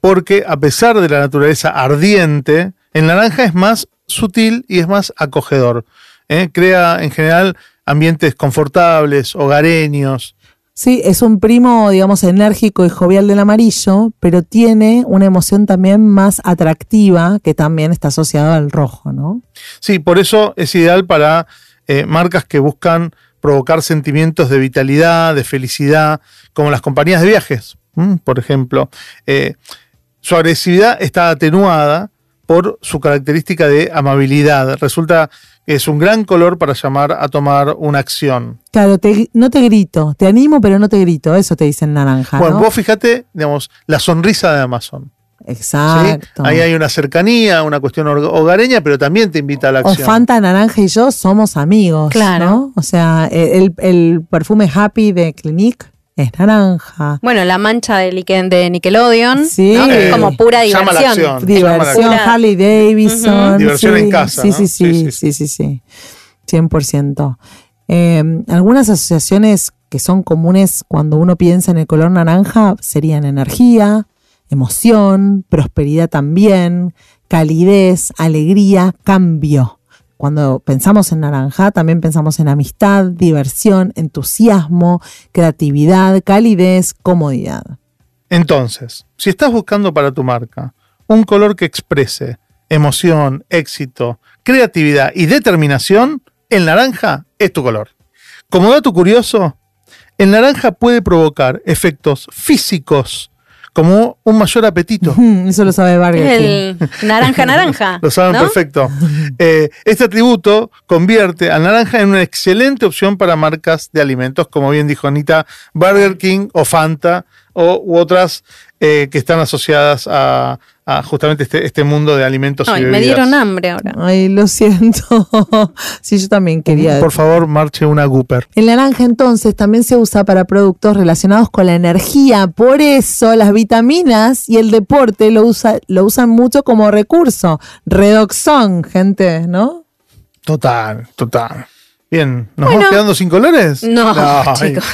Porque a pesar de la naturaleza ardiente, el naranja es más sutil y es más acogedor. ¿eh? Crea en general ambientes confortables, hogareños, Sí, es un primo, digamos, enérgico y jovial del amarillo, pero tiene una emoción también más atractiva que también está asociada al rojo, ¿no? Sí, por eso es ideal para eh, marcas que buscan provocar sentimientos de vitalidad, de felicidad, como las compañías de viajes, por ejemplo. Eh, su agresividad está atenuada por su característica de amabilidad. Resulta es un gran color para llamar a tomar una acción. Claro, te- no te grito, te animo, pero no te grito, eso te dice el naranja. bueno, ¿no? vos fíjate, digamos, la sonrisa de Amazon. ¿sí? Exacto. Ahí hay una cercanía, una cuestión hogareña, pero también te invita a la O acción. Fanta, Naranja y yo somos amigos. Claro. ¿no? O sea, el, el perfume Happy de Clinique es naranja. Bueno, la mancha de, Nicke- de Nickelodeon, Sí. ¿no? Que es Eh, como pura llama la diversión. acción. Diversión, Harley Davidson. Diversión sí, en casa, Sí, ¿no? sí, sí, Sí, sí, sí, sí. 100%. Eh, algunas asociaciones que son comunes cuando uno piensa en el color naranja serían energía, emoción, prosperidad también, calidez, alegría, cambio. Cuando pensamos en naranja, también pensamos en amistad, diversión, entusiasmo, creatividad, calidez, comodidad. Entonces, si estás buscando para tu marca un color que exprese emoción, éxito, creatividad y determinación, el naranja es tu color. Como dato curioso, el naranja puede provocar efectos físicos como un mayor apetito. Eso lo sabe Vargas. Es el naranja naranja. Lo saben ¿no? perfecto. Eh, este atributo convierte al naranja en una excelente opción para marcas de alimentos, como bien dijo Anita, Burger King o Fanta o, u otras eh, que están asociadas a, a justamente este, este mundo de alimentos y Ay, bebidas. me dieron hambre ahora. Ay, lo siento. sí, yo también quería. Por favor, marche una Gooper. El naranja entonces también se usa para productos relacionados con la energía, por eso las vitaminas y el deporte lo, usa, lo usan mucho como recurso. Redoxón, gente, ¿no? Total, total. Bien, ¿nos Bueno. vamos quedando sin colores? No, chicos.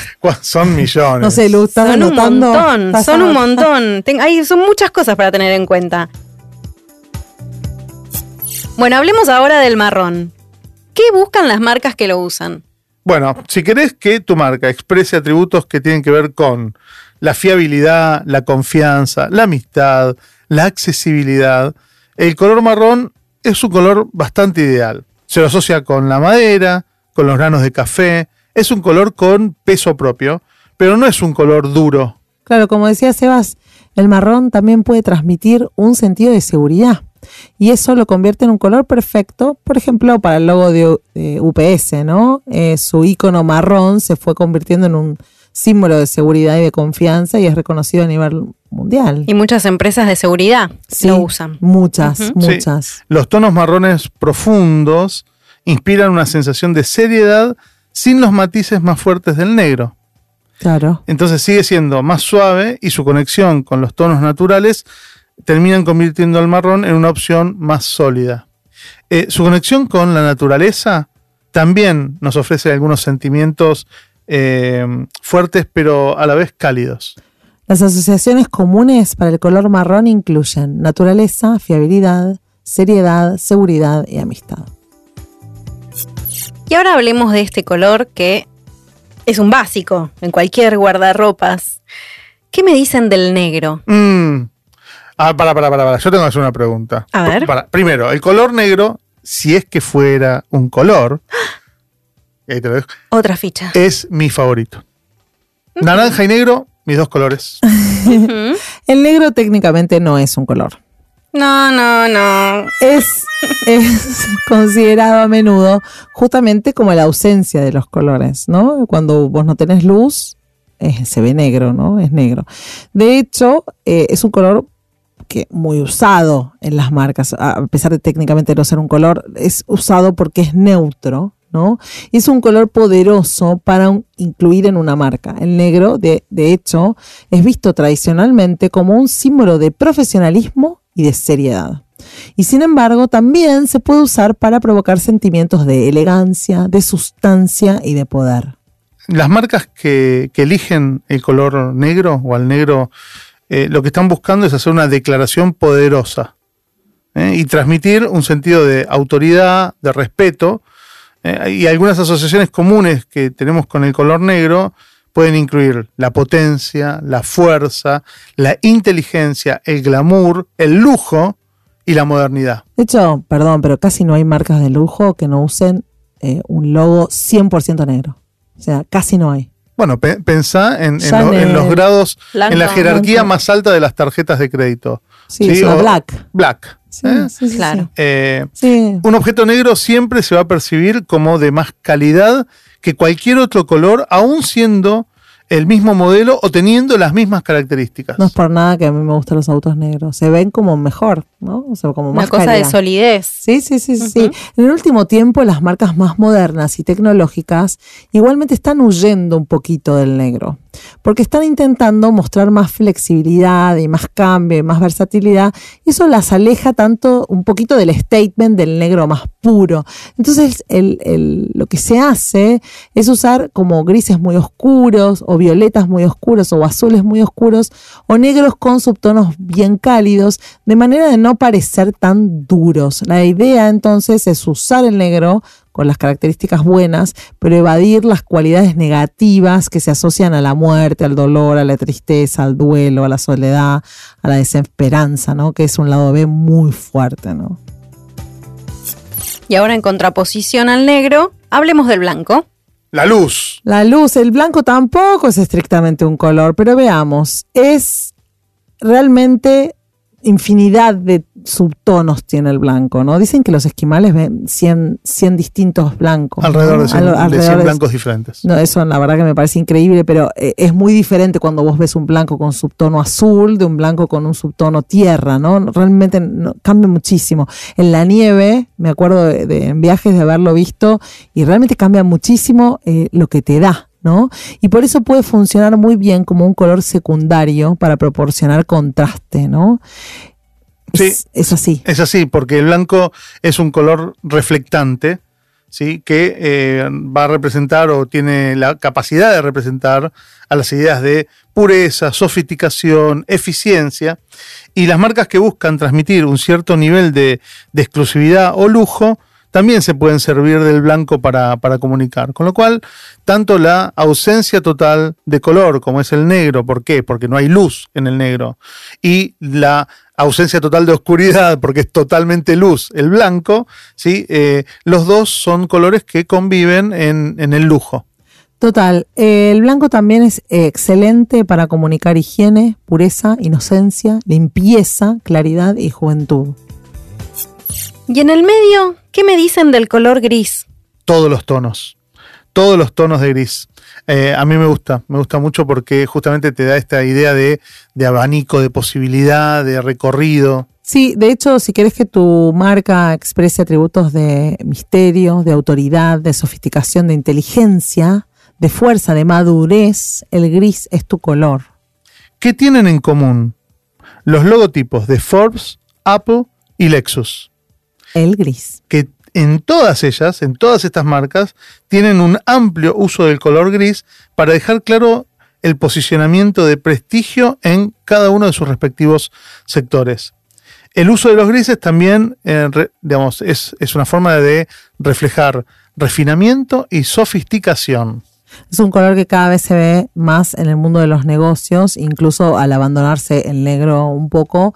Son millones. No sé, Lu, ¿estás Son un montón, ¿Estás son un montón. Ten- hay- son muchas cosas para tener en cuenta. Bueno, hablemos ahora del marrón. ¿Qué buscan las marcas que lo usan? Bueno, si querés que tu marca exprese atributos que tienen que ver con la fiabilidad, la confianza, la amistad, la accesibilidad, el color marrón es un color bastante ideal. Se lo asocia con la madera, con los granos de café, es un color con peso propio, pero no es un color duro. Claro, como decía Sebas, el marrón también puede transmitir un sentido de seguridad. Y eso lo convierte en un color perfecto, por ejemplo, para el logo de, UPS, ¿no? Eh, su icono marrón se fue convirtiendo en un símbolo de seguridad y de confianza y es reconocido a nivel mundial. Y muchas empresas de seguridad Sí, lo usan. Muchas, muchas. Los tonos marrones profundos inspiran una sensación de seriedad sin los matices más fuertes del negro. Claro. Entonces sigue siendo más suave y su conexión con los tonos naturales terminan convirtiendo al marrón en una opción más sólida. Eh, su conexión con la naturaleza también nos ofrece algunos sentimientos eh, fuertes, pero a la vez cálidos. Las asociaciones comunes para el color marrón incluyen naturaleza, fiabilidad, seriedad, seguridad y amistad. Y ahora hablemos de este color que es un básico en cualquier guardarropas. ¿Qué me dicen del negro? Mm. Ah, para, para, para, para. Yo tengo que hacer una pregunta. A ver. Para- Primero, el color negro, si es que fuera un color, ahí te lo dejo, Otra ficha. es mi favorito. Naranja y negro, mis dos colores. El negro técnicamente no es un color. No, no, no. Es, es considerado a menudo justamente como la ausencia de los colores, ¿no? Cuando vos no tenés luz, eh, se ve negro, ¿no? Es negro. De hecho, eh, es un color que muy usado en las marcas, a pesar de técnicamente no ser un color, es usado porque es neutro, ¿no? Es un color poderoso para incluir en una marca. El negro, de hecho, es visto tradicionalmente como un símbolo de profesionalismo y de seriedad. Y sin embargo, también se puede usar para provocar sentimientos de elegancia, de sustancia y de poder. Las marcas que, eligen el color negro o al negro, eh, lo que están buscando es hacer una declaración poderosa ¿eh? y transmitir un sentido de autoridad, de respeto. ¿eh? y algunas asociaciones comunes que tenemos con el color negro pueden incluir la potencia, la fuerza, la inteligencia, el glamour, el lujo y la modernidad. De hecho, perdón, pero casi no hay marcas de lujo que no usen eh, un logo 100% negro. O sea, casi no hay. Bueno, pe- pensá en, en lo- Chanel. en los grados, en la jerarquía más alta de las tarjetas de crédito. Sí, o- black. Black. Sí, ¿eh? sí, sí, Claro. sí. Eh, Sí. un objeto negro siempre se va a percibir como de más calidad que cualquier otro color, aún siendo el mismo modelo o teniendo las mismas características. No es por nada que a mí me gustan los autos negros. Se ven como mejor, ¿no? O sea, como Una más cosa de solidez. Sí, sí, sí, sí. En el último tiempo, las marcas más modernas y tecnológicas igualmente están huyendo un poquito del negro, porque están intentando mostrar más flexibilidad y más cambio y más versatilidad, y eso las aleja tanto un poquito del statement del negro más puro. Entonces, el- el- lo que se hace es usar como grises muy oscuros, o violetas muy oscuros, o azules muy oscuros, o negros con subtonos bien cálidos, de manera de no parecer tan duros. La idea entonces es usar el negro con las características buenas, pero evadir las cualidades negativas que se asocian a la muerte, al dolor, a la tristeza, al duelo, a la soledad, a la desesperanza, ¿no? Que es un lado B muy fuerte, ¿no? Y ahora en contraposición al negro, hablemos del blanco. La luz. La luz, el blanco tampoco es estrictamente un color, pero veamos, es realmente infinidad de subtonos tiene el blanco, ¿no? Dicen que los esquimales ven 100, 100 distintos blancos. Alrededor ¿no? de 100, Al- de alrededor 100 de- blancos diferentes. No, eso la verdad que me parece increíble, pero eh, es muy diferente cuando vos ves un blanco con subtono azul de un blanco con un subtono tierra, ¿no? Realmente no- cambia muchísimo. En la nieve, me acuerdo de, de- en viajes de haberlo visto, y realmente cambia muchísimo eh, lo que te da. ¿no? Y por eso puede funcionar muy bien como un color secundario para proporcionar contraste, ¿no? Es, Sí. es así. Es así, porque el blanco es un color reflectante, ¿sí? que eh, va a representar o tiene la capacidad de representar a las ideas de pureza, sofisticación, eficiencia, y las marcas que buscan transmitir un cierto nivel de, de exclusividad o lujo también se pueden servir del blanco para, para comunicar. Con lo cual, tanto la ausencia total de color como es el negro, ¿por qué? Porque no hay luz en el negro, y la ausencia total de oscuridad, porque es totalmente luz, el blanco, ¿sí? Eh, los dos son colores que conviven en, en el lujo. Total, eh, el blanco también es excelente para comunicar higiene, pureza, inocencia, limpieza, claridad y juventud. Y en el medio, ¿qué me dicen del color gris? Todos los tonos, todos los tonos de gris. Eh, a mí me gusta, me gusta mucho porque justamente te da esta idea de, de abanico, de posibilidad, de recorrido. Sí, de hecho, si quieres que tu marca exprese atributos de misterio, de autoridad, de sofisticación, de inteligencia, de fuerza, de madurez, el gris es tu color. ¿Qué tienen en común? Los logotipos de Forbes, Apple y Lexus. El gris. que en todas ellas, en todas estas marcas, tienen un amplio uso del color gris para dejar claro el posicionamiento de prestigio en cada uno de sus respectivos sectores. El uso de los grises también eh, digamos, es, es una forma de reflejar refinamiento y sofisticación. Es un color que cada vez se ve más en el mundo de los negocios, incluso al abandonarse el negro un poco,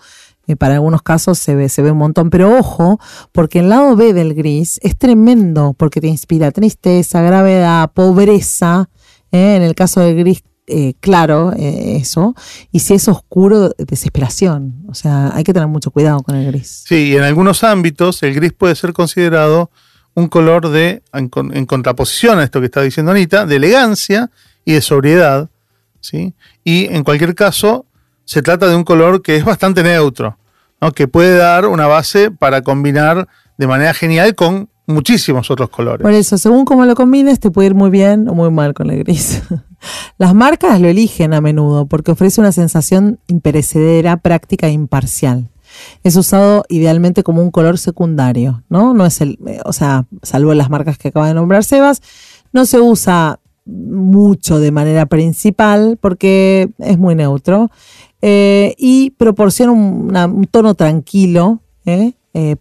eh, para algunos casos se ve, se ve un montón. Pero ojo, porque el lado B del gris es tremendo, porque te inspira tristeza, gravedad, pobreza. ¿eh? En el caso del gris, eh, claro, eso. Y si es oscuro, desesperación. O sea, hay que tener mucho cuidado con el gris. Sí, y en algunos ámbitos el gris puede ser considerado un color de, en, contraposición a esto que está diciendo Anita, de elegancia y de sobriedad. ¿sí? Y en cualquier caso, se trata de un color que es bastante neutro, que puede dar una base para combinar de manera genial con muchísimos otros colores. Por eso, según cómo lo combines, te puede ir muy bien o muy mal con el gris. Las marcas lo eligen a menudo porque ofrece una sensación imperecedera, práctica e imparcial es usado idealmente como un color secundario, ¿no? No es el, eh, o sea, salvo las marcas que acaba de nombrar Sebas, no se usa mucho de manera principal porque es muy neutro eh, y proporciona un, tono tranquilo ¿eh?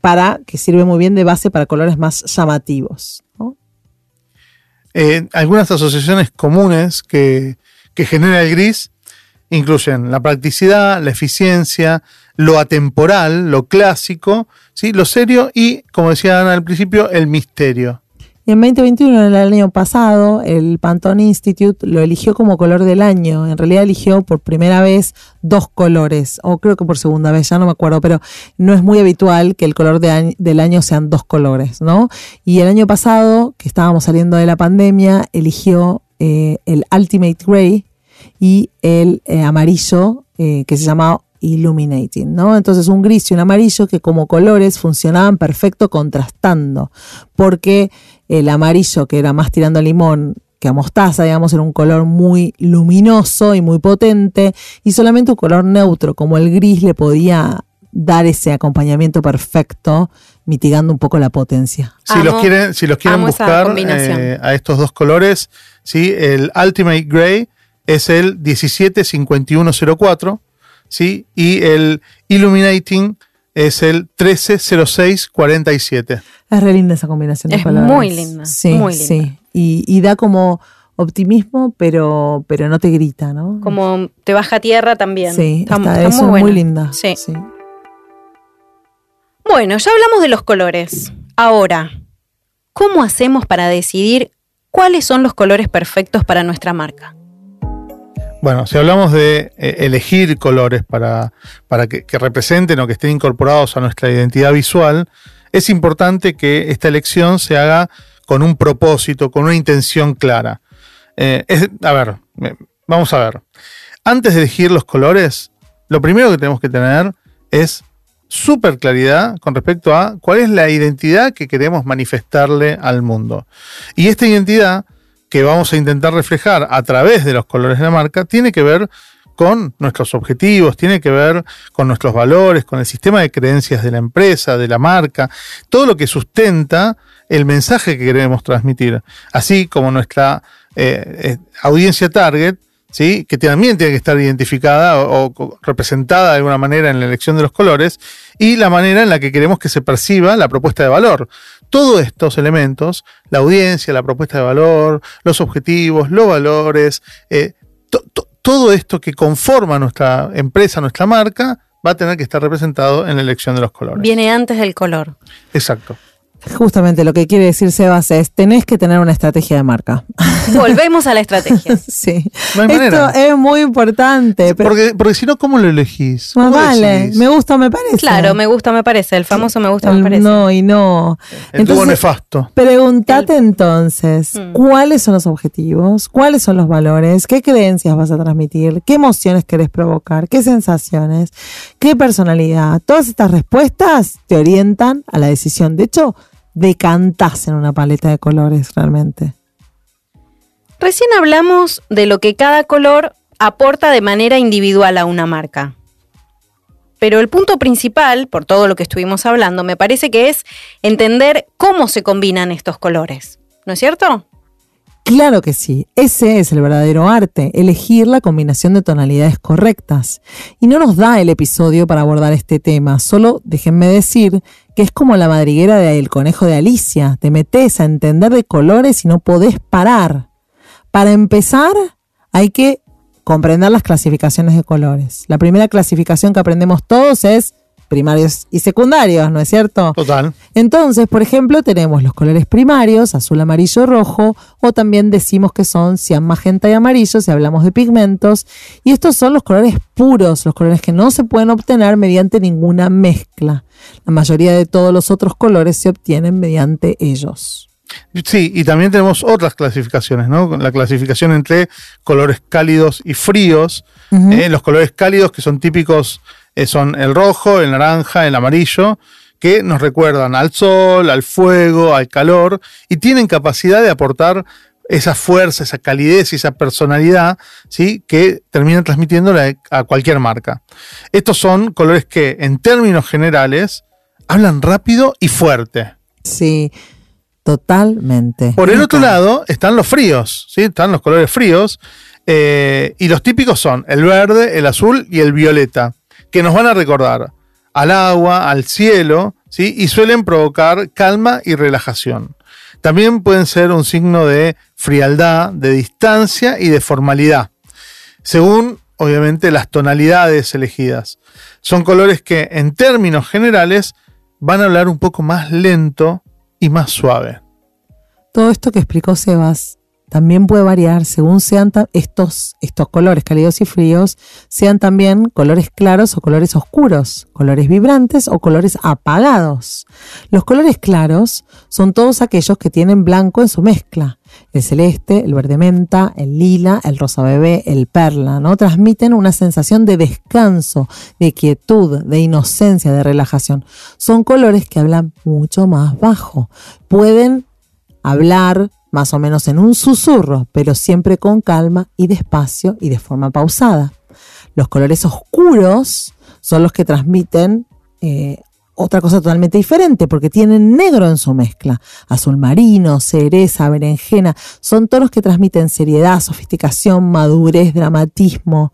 para que sirve muy bien de base para colores más llamativos. algunas asociaciones comunes que, que genera el gris incluyen la practicidad, la eficiencia, lo atemporal, lo clásico, ¿sí? lo serio y, como decía Ana al principio, el misterio. En 2021, el año pasado, el Pantone Institute lo eligió como color del año. En realidad eligió por primera vez dos colores, o creo que por segunda vez, ya no me acuerdo, pero no es muy habitual que el color del año sean dos colores, ¿no? Y el año pasado, que estábamos saliendo de la pandemia, eligió eh, el Ultimate Gray y el eh, amarillo eh, que se llamaba illuminating, ¿no? Entonces un gris y un amarillo que como colores funcionaban perfecto contrastando, porque el amarillo que era más tirando a limón que a mostaza, digamos, era un color muy luminoso y muy potente, y solamente un color neutro como el gris le podía dar ese acompañamiento perfecto, mitigando un poco la potencia. Si los quieren, si los quieren buscar eh, a estos dos colores, ¿sí? el Ultimate Gray es el 175104 ¿sí? Y el Illuminating es el 130647. Es re linda esa combinación de palabras. Muy linda. Sí, muy linda. sí. Y, da como optimismo, pero, pero no te grita, ¿no? Como te baja tierra también. Sí, está, muy, muy, linda. Sí. sí. Bueno, ya hablamos de los colores. Ahora, ¿cómo hacemos para decidir cuáles son los colores perfectos para nuestra marca? Bueno, si hablamos de eh, elegir colores para, para que, representen o que estén incorporados a nuestra identidad visual, es importante que esta elección se haga con un propósito, con una intención clara. Eh, a ver, vamos a ver. Antes de elegir los colores, lo primero que tenemos que tener es súper claridad con respecto a cuál es la identidad que queremos manifestarle al mundo. Y esta identidad que vamos a intentar reflejar a través de los colores de la marca tiene que ver con nuestros objetivos, tiene que ver con nuestros valores, con el sistema de creencias de la empresa, de la marca, todo lo que sustenta el mensaje que queremos transmitir, así como nuestra eh, eh, audiencia target, ¿sí? que también tiene que estar identificada o, representada de alguna manera en la elección de los colores, y la manera en la que queremos que se perciba la propuesta de valor todos estos elementos, la audiencia, la propuesta de valor, los objetivos, los valores, eh, todo esto que conforma nuestra empresa, nuestra marca, va a tener que estar representado en la elección de los colores. Viene antes del color. Exacto. Justamente lo que quiere decir Sebas es, tenés que tener una estrategia de marca. Volvemos a la estrategia. sí. Esto es muy importante. Porque, porque si no, ¿cómo lo elegís? vale, me gusta, me parece. Claro, me gusta, me parece. El famoso me gusta, me parece. No y no. El entonces, nefasto. Pregúntate entonces, mm. ¿cuáles son los objetivos? ¿Cuáles son los valores? ¿Qué creencias vas a transmitir? ¿Qué emociones querés provocar? ¿Qué sensaciones? ¿Qué personalidad? Todas estas respuestas te orientan a la decisión. De hecho, decantás en una paleta de colores realmente. Recién hablamos de lo que cada color aporta de manera individual a una marca. pero el punto principal, por todo lo que estuvimos hablando, me parece que es entender cómo se combinan estos colores. ¿No es cierto? Claro que sí, ese es el verdadero arte, elegir la combinación de tonalidades correctas. Y no nos da el episodio para abordar este tema, solo déjenme decir que es como la madriguera del conejo de Alicia, te metes a entender de colores y no podés parar. Para empezar, hay que comprender las clasificaciones de colores. La primera clasificación que aprendemos todos es primarios y secundarios, ¿no es cierto? Total. Entonces, por ejemplo, tenemos los colores primarios, azul, amarillo, rojo, o también decimos que son cian, magenta y amarillo si hablamos de pigmentos. Y estos son los colores puros, los colores que no se pueden obtener mediante ninguna mezcla. La mayoría de todos los otros colores se obtienen mediante ellos. Sí, y también tenemos otras clasificaciones, ¿no? La clasificación entre colores cálidos y fríos. Eh, los colores cálidos que son típicos eh, son el rojo, el naranja, el amarillo, que nos recuerdan al sol, al fuego, al calor, y tienen capacidad de aportar esa fuerza, esa calidez y esa personalidad, ¿sí? que terminan transmitiéndola a cualquier marca. Estos son colores que, en términos generales, hablan rápido y fuerte. Sí, totalmente. Por el otro lado están los fríos, ¿sí? están los colores fríos, eh, y los típicos son el verde, el azul y el violeta que nos van a recordar al agua, al cielo, ¿sí? y suelen provocar calma y relajación. También pueden ser un signo de frialdad, de distancia y de formalidad, según obviamente las tonalidades elegidas. Son colores que en términos generales van a hablar un poco más lento y más suave. Todo esto que explicó Sebas también puede variar según sean estos, estos colores cálidos y fríos, sean también colores claros o colores oscuros, colores vibrantes o colores apagados. Los colores claros son todos aquellos que tienen blanco en su mezcla. El celeste, el verde menta, el lila, el rosa bebé, el perla, ¿no? Transmiten una sensación de descanso, de quietud, de inocencia, de relajación. Son colores que hablan mucho más bajo. Pueden hablar más o menos en un susurro, pero siempre con calma y despacio y de forma pausada. Los colores oscuros son los que transmiten eh, otra cosa totalmente diferente, porque tienen negro en su mezcla. Azul marino, cereza, berenjena, son tonos que transmiten seriedad, sofisticación, madurez, dramatismo.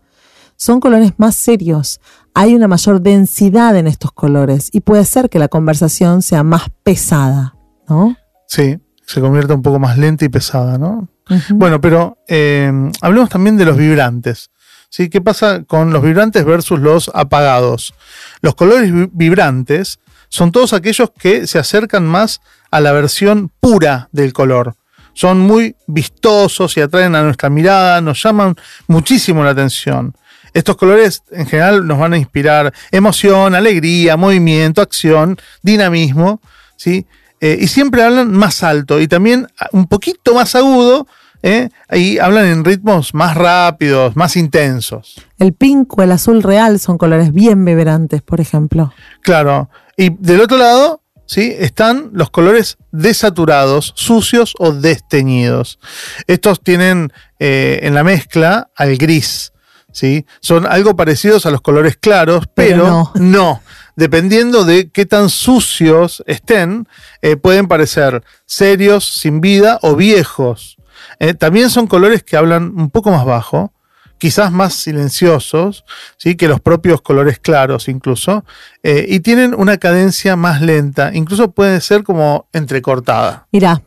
Son colores más serios. Hay una mayor densidad en estos colores y puede ser que la conversación sea más pesada, ¿no? Sí, se convierte un poco más lenta y pesada, ¿no? Bueno, pero eh, hablemos también de los vibrantes. ¿Sí? ¿Qué pasa con los vibrantes versus los apagados? Los colores vibrantes son todos aquellos que se acercan más a la versión pura del color. Son muy vistosos y atraen a nuestra mirada, nos llaman muchísimo la atención. Estos colores en general nos van a inspirar emoción, alegría, movimiento, acción, dinamismo, ¿sí? Eh, y siempre hablan más alto y también un poquito más agudo. ¿Eh? Y hablan en ritmos más rápidos, más intensos. El pink o el azul real son colores bien vibrantes, por ejemplo. Claro. Y del otro lado, ¿sí? Están los colores desaturados, sucios o desteñidos. Estos tienen eh, en la mezcla al gris. ¿sí? Son algo parecidos a los colores claros, pero, no dependiendo de qué tan sucios estén, eh, pueden parecer serios, sin vida o viejos. Eh, también son colores que hablan un poco más bajo, quizás más silenciosos, ¿sí? que los propios colores claros incluso, eh, y tienen una cadencia más lenta, incluso puede ser como entrecortada. Mira,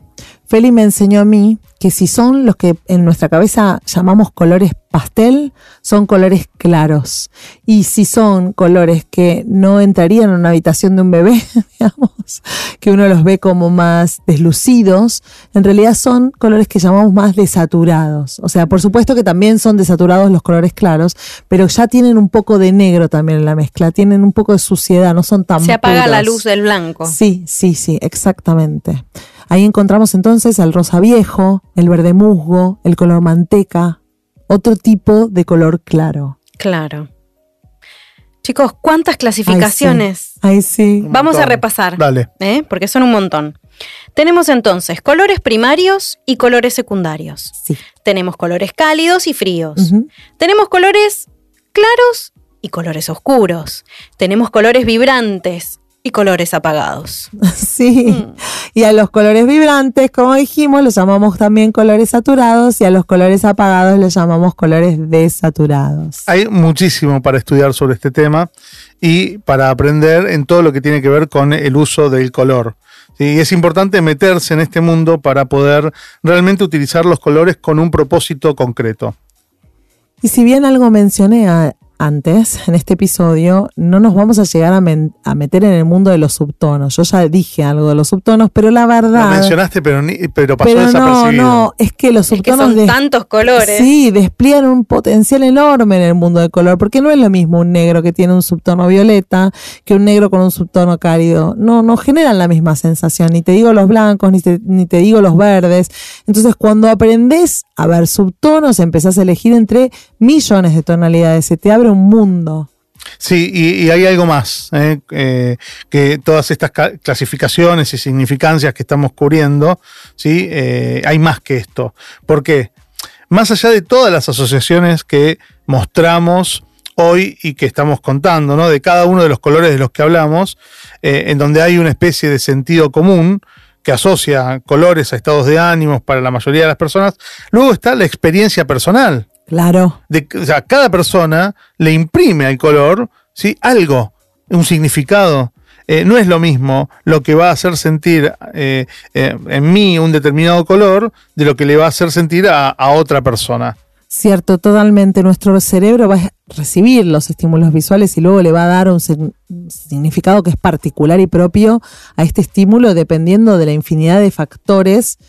Feli me enseñó a mí que si son los que en nuestra cabeza llamamos colores pastel, son colores claros. Y si son colores que no entrarían en una habitación de un bebé, digamos, que uno los ve como más deslucidos, en realidad son colores que llamamos más desaturados. O sea, por supuesto que también son desaturados los colores claros, pero ya tienen un poco de negro también en la mezcla, tienen un poco de suciedad, no son tan Se apaga la luz del blanco. Sí, sí, sí, exactamente. Ahí encontramos entonces el rosa viejo, el verde musgo, el color manteca, otro tipo de color claro. Claro. Chicos, ¿cuántas clasificaciones? Ahí sí. Vamos a repasar. Dale. ¿eh? Porque son un montón. Tenemos entonces colores primarios y colores secundarios. Sí. Tenemos colores cálidos y fríos. Tenemos colores claros y colores oscuros. Tenemos colores vibrantes y colores apagados. Sí. Y a los colores vibrantes, como dijimos, los llamamos también colores saturados y a los colores apagados los llamamos colores desaturados. Hay muchísimo para estudiar sobre este tema y para aprender en todo lo que tiene que ver con el uso del color. Y es importante meterse en este mundo para poder realmente utilizar los colores con un propósito concreto. Y si bien algo mencioné a- antes, en este episodio, no nos vamos a llegar a, men- a meter en el mundo de los subtonos. Yo ya dije algo de los subtonos, pero la Lo verdad... mencionaste, pero, ni- pero pasó pero no, desapercibido. no, es que los Es que subtonos son de- tantos colores. Sí, despliegan un potencial enorme en el mundo del color, porque no es lo mismo un negro que tiene un subtono violeta que un negro con un subtono cálido. No, no generan la misma sensación, ni te digo los blancos, ni te, ni te digo los verdes. Entonces, cuando aprendes a ver subtonos, empezás a elegir entre millones de tonalidades, se te abre un mundo. Sí, y, hay algo más, ¿eh? Eh, que todas estas ca- clasificaciones y significancias que estamos cubriendo, ¿sí? Eh, hay más que esto. ¿Por qué? Más allá de todas las asociaciones que mostramos hoy y que estamos contando, ¿no? De cada uno de los colores de los que hablamos, en donde hay una especie de sentido común que asocia colores a estados de ánimos para la mayoría de las personas, luego está la experiencia personal Claro. de, o sea, cada persona le imprime al color ¿sí? algo, un significado. Eh, no es lo mismo lo que va a hacer sentir eh, eh, en mí un determinado color de lo que le va a hacer sentir a, a otra persona. Cierto, totalmente. Nuestro cerebro va a recibir los estímulos visuales y luego le va a dar un sig- significado que es particular y propio a este estímulo dependiendo de la infinidad de factores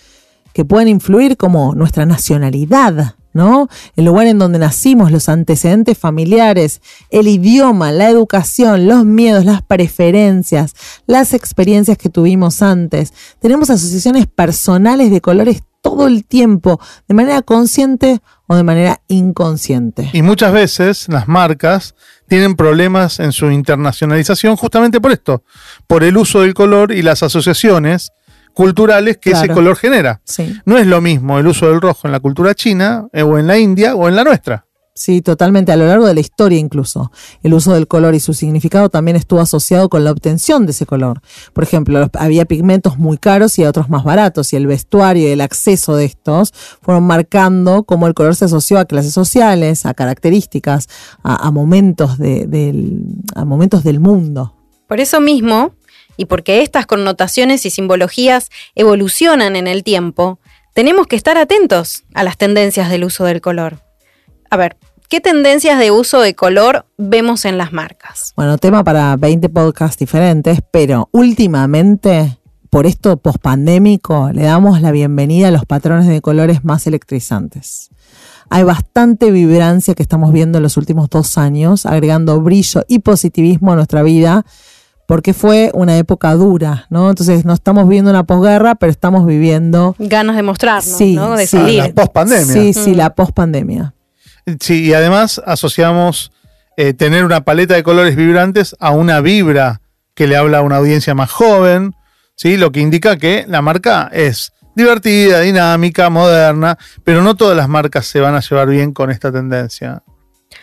que pueden influir como nuestra nacionalidad, ¿no? El lugar en donde nacimos, los antecedentes familiares, el idioma, la educación, los miedos, las preferencias, las experiencias que tuvimos antes. Tenemos asociaciones personales de colores todo el tiempo, de manera consciente o de manera inconsciente. Y muchas veces las marcas tienen problemas en su internacionalización justamente por esto, por el uso del color y las asociaciones culturales que ese color genera. Sí. No es lo mismo el uso del rojo en la cultura china eh, o en la India o en la nuestra. Sí, totalmente, a lo largo de la historia incluso. El uso del color y su significado también estuvo asociado con la obtención de ese color. Por ejemplo, había pigmentos muy caros y otros más baratos, y el vestuario y el acceso de estos fueron marcando cómo el color se asoció a clases sociales, a características, a, momentos, de- del, a momentos del mundo. Por eso mismo, y porque estas connotaciones y simbologías evolucionan en el tiempo, tenemos que estar atentos a las tendencias del uso del color. A ver, ¿qué tendencias de uso de color vemos en las marcas? Bueno, tema para 20 podcasts diferentes, pero últimamente, por esto pospandémico, le damos la bienvenida a los patrones de colores más electrizantes. Hay bastante vibrancia que estamos viendo en los últimos dos años, agregando brillo y positivismo a nuestra vida, porque fue una época dura, ¿no? Entonces no estamos viviendo una posguerra, pero estamos viviendo... Ganas de mostrarnos, Sí, ¿no? De sí. Salir. la pospandemia. Sí, sí, la pospandemia. Sí, y además asociamos eh, tener una paleta de colores vibrantes a una vibra que le habla a una audiencia más joven, ¿sí? lo que indica que la marca es divertida, dinámica, moderna, pero no todas las marcas se van a llevar bien con esta tendencia.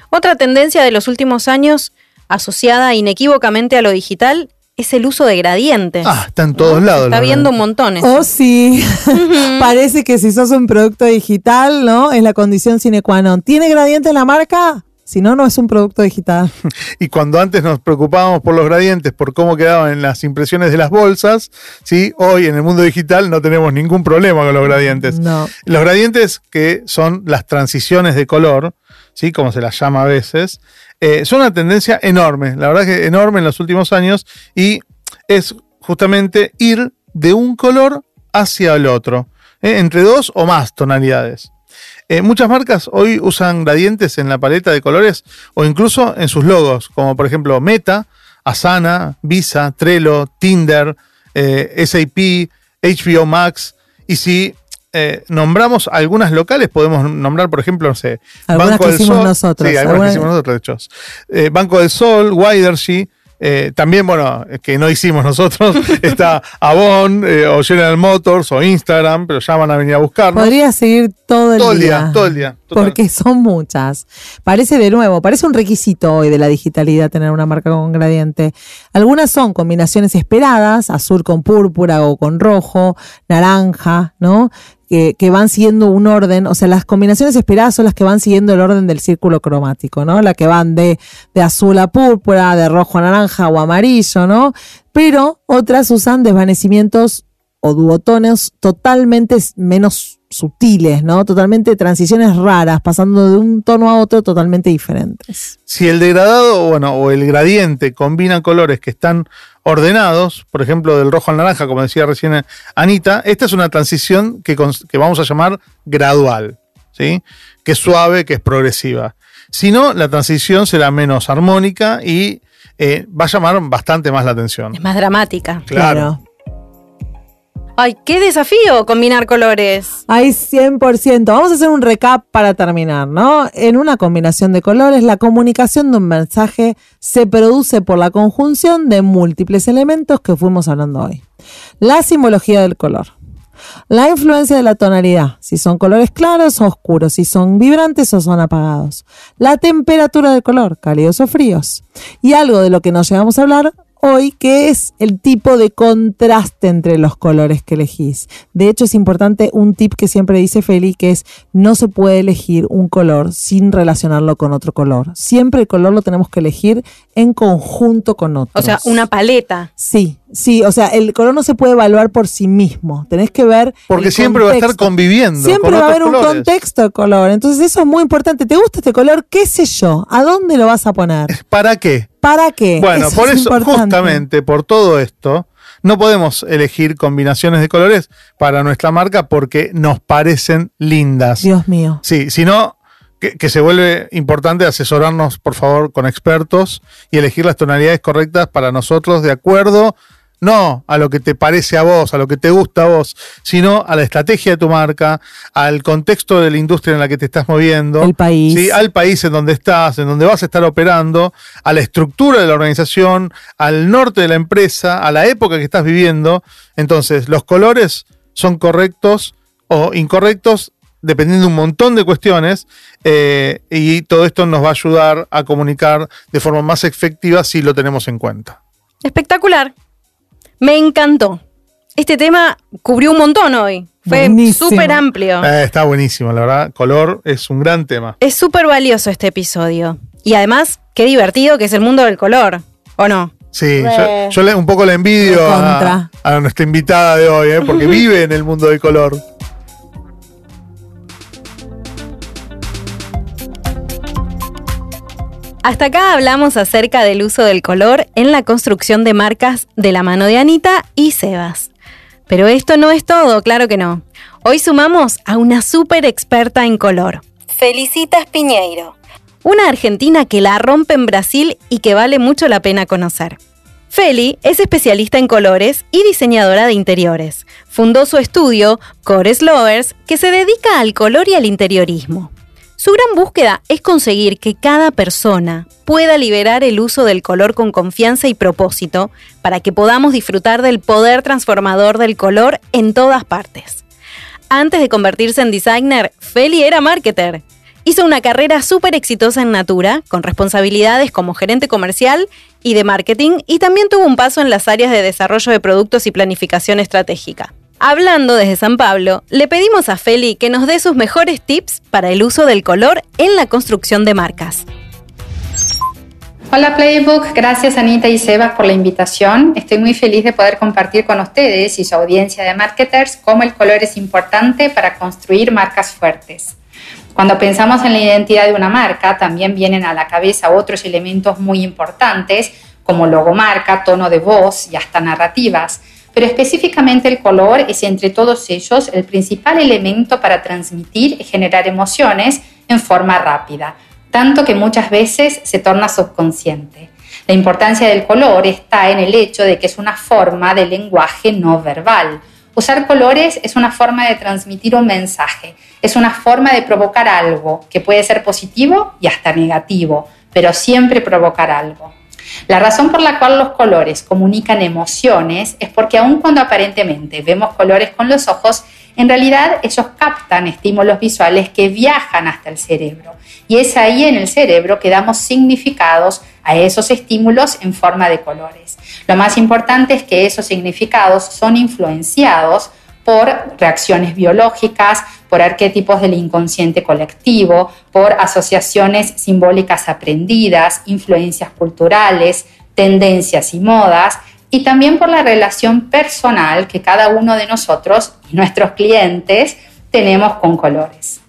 Otra tendencia de los últimos años, asociada inequívocamente a lo digital, es el uso de gradientes. Ah, está en todos lados. Está la viendo verdad. un montón. Oh, sí. Parece que si sos un producto digital, ¿no? Es la condición sine qua non. ¿Tiene gradiente la marca? Si no, no es un producto digital. Y cuando antes nos preocupábamos por los gradientes, por cómo quedaban en las impresiones de las bolsas, ¿sí? hoy en el mundo digital no tenemos ningún problema con los gradientes. No. Los gradientes, que son las transiciones de color, ¿sí? como se las llama a veces, eh, son una tendencia enorme, la verdad que enorme en los últimos años, y es justamente ir de un color hacia el otro, ¿eh? entre dos o más tonalidades. Eh, muchas marcas hoy usan gradientes en la paleta de colores o incluso en sus logos, como por ejemplo Meta, Asana, Visa, Trello, Tinder, SAP, HBO Max. Y si eh, nombramos algunas locales, podemos nombrar, por ejemplo, no sé, Algunas que hicimos nosotros, Sí, algunas que hicimos nosotros, de hecho. Eh, Banco del Sol, Widergy, Eh, también, bueno, que no hicimos nosotros, está Avon eh, o General Motors o Instagram, pero ya van a venir a buscarnos. Podría seguir todo el todo el día. día, todo el día. total. Porque son muchas. Parece de nuevo, parece un requisito hoy de la digitalidad tener una marca con gradiente. Algunas son combinaciones esperadas, azul con púrpura o con rojo, naranja, ¿no? Que, van siguiendo un orden, o sea, las combinaciones esperadas son las que van siguiendo el orden del círculo cromático, ¿no? La que van de, de azul a púrpura, de rojo a naranja o amarillo, ¿no? Pero otras usan desvanecimientos o duotones totalmente menos sutiles, ¿no? Totalmente transiciones raras, pasando de un tono a otro totalmente diferentes. Si el degradado bueno, o el gradiente combina colores que están ordenados, por ejemplo, del rojo al naranja, como decía recién Anita, esta es una transición que, que vamos a llamar gradual, ¿sí? que es suave, que es progresiva. Si no, la transición será menos armónica y eh, va a llamar bastante más la atención. Es más dramática. Claro. Ay, qué desafío combinar colores. Hay 100%. Vamos a hacer un recap para terminar, ¿no? En una combinación de colores, la comunicación de un mensaje se produce por la conjunción de múltiples elementos que fuimos hablando hoy. La simbología del color. La influencia de la tonalidad, si son colores claros o oscuros, si son vibrantes o son apagados. La temperatura del color, cálidos o fríos. Y algo de lo que nos llegamos a hablar hoy, que es el tipo de contraste entre los colores que elegís. De hecho, es importante un tip que siempre dice Feli, que es no se puede elegir un color sin relacionarlo con otro color. Siempre el color lo tenemos que elegir en conjunto con otros. O sea, una paleta. Sí, sí, o sea, el color no se puede evaluar por sí mismo. Tenés que ver. Porque siempre va a estar conviviendo. Siempre con va a haber un colores. contexto de color. Entonces, eso es muy importante. ¿Te gusta este color? ¿Qué sé yo? ¿A dónde lo vas a poner? ¿Para qué? ¿Para qué? Bueno, por es eso, importante. justamente por todo esto, no podemos elegir combinaciones de colores para nuestra marca porque nos parecen lindas. Dios mío. Sí, sino que, que se vuelve importante asesorarnos, por favor, con expertos y elegir las tonalidades correctas para nosotros de acuerdo, no a lo que te parece a vos, a lo que te gusta a vos, sino a la estrategia de tu marca, al contexto de la industria en la que te estás moviendo. El país. ¿sí? al país en donde estás, en donde vas a estar operando, a la estructura de la organización, al norte de la empresa, a la época que estás viviendo. Entonces, los colores son correctos o incorrectos dependiendo de un montón de cuestiones eh, y todo esto nos va a ayudar a comunicar de forma más efectiva si lo tenemos en cuenta. Espectacular. Me encantó. Este tema cubrió un montón hoy. Fue súper amplio. Eh, está buenísimo, la verdad. Color es un gran tema. Es súper valioso este episodio. Y además, qué divertido que es el mundo del color. ¿O no? Sí, yo, Re. yo le, un poco la envidio a nuestra invitada de hoy, eh, porque vive en el mundo del color. Hasta acá hablamos acerca del uso del color en la construcción de marcas de la mano de Anita y Sebas. Pero esto no es todo, claro que no. Hoy sumamos a una súper experta en color. Felicitas Piñeiro. Una argentina que la rompe en Brasil y que vale mucho la pena conocer. Feli es especialista en colores y diseñadora de interiores. Fundó su estudio, Cores Lovers, que se dedica al color y al interiorismo. Su gran búsqueda es conseguir que cada persona pueda liberar el uso del color con confianza y propósito para que podamos disfrutar del poder transformador del color en todas partes. Antes de convertirse en designer, Feli era marketer. Hizo una carrera súper exitosa en Natura, con responsabilidades como gerente comercial y de marketing, y también tuvo un paso en las áreas de desarrollo de productos y planificación estratégica. Hablando desde San Pablo, le pedimos a Feli que nos dé sus mejores tips para el uso del color en la construcción de marcas. Hola Playbook, gracias Anita y Sebas por la invitación. Estoy muy feliz de poder compartir con ustedes y su audiencia de marketers cómo el color es importante para construir marcas fuertes. Cuando pensamos en la identidad de una marca, también vienen a la cabeza otros elementos muy importantes como logomarca, tono de voz y hasta narrativas, pero específicamente el color es entre todos ellos el principal elemento para transmitir y generar emociones en forma rápida, tanto que muchas veces se torna subconsciente. La importancia del color está en el hecho de que es una forma de lenguaje no verbal. Usar colores es una forma de transmitir un mensaje, es una forma de provocar algo que puede ser positivo y hasta negativo, pero siempre provocar algo. La razón por la cual los colores comunican emociones es porque aun cuando aparentemente vemos colores con los ojos, en realidad ellos captan estímulos visuales que viajan hasta el cerebro. Y es ahí en el cerebro que damos significados a esos estímulos en forma de colores. Lo más importante es que esos significados son influenciados por reacciones biológicas, por arquetipos del inconsciente colectivo, por asociaciones simbólicas aprendidas, influencias culturales, tendencias y modas, y también por la relación personal que cada uno de nosotros y nuestros clientes tenemos con colores.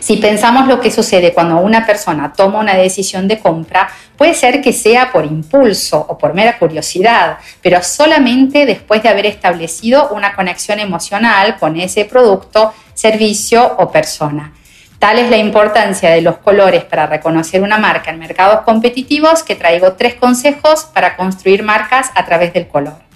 Si pensamos lo que sucede cuando una persona toma una decisión de compra, puede ser que sea por impulso o por mera curiosidad, pero solamente después de haber establecido una conexión emocional con ese producto, servicio o persona. Tal es la importancia de los colores para reconocer una marca en mercados competitivos que traigo tres consejos para construir marcas a través del color.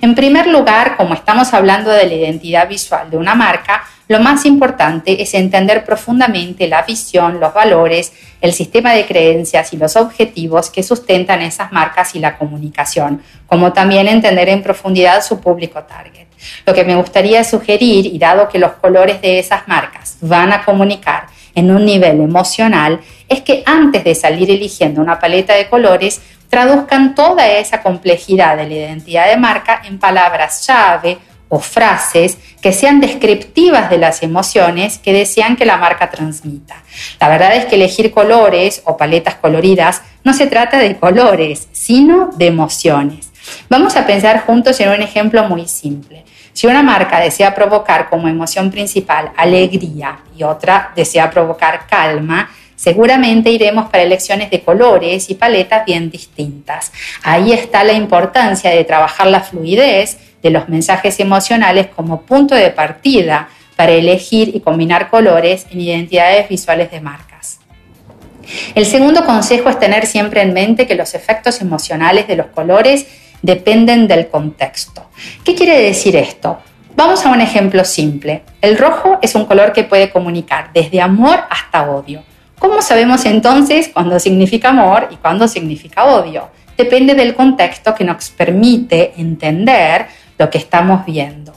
En primer lugar, como estamos hablando de la identidad visual de una marca, lo más importante es entender profundamente la visión, los valores, el sistema de creencias y los objetivos que sustentan esas marcas y la comunicación, como también entender en profundidad su público target. Lo que me gustaría sugerir, y dado que los colores de esas marcas van a comunicar en un nivel emocional, es que antes de salir eligiendo una paleta de colores, traduzcan toda esa complejidad de la identidad de marca en palabras llave o frases que sean descriptivas de las emociones que desean que la marca transmita. La verdad es que elegir colores o paletas coloridas no se trata de colores, sino de emociones. Vamos a pensar juntos en un ejemplo muy simple. Si una marca desea provocar como emoción principal alegría y otra desea provocar calma, seguramente iremos para elecciones de colores y paletas bien distintas. Ahí está la importancia de trabajar la fluidez de los mensajes emocionales como punto de partida para elegir y combinar colores en identidades visuales de marcas. El segundo consejo es tener siempre en mente que los efectos emocionales de los colores dependen del contexto. ¿Qué quiere decir esto? Vamos a un ejemplo simple. El rojo es un color que puede comunicar desde amor hasta odio. ¿Cómo sabemos entonces cuándo significa amor y cuándo significa odio? Depende del contexto que nos permite entender lo que estamos viendo.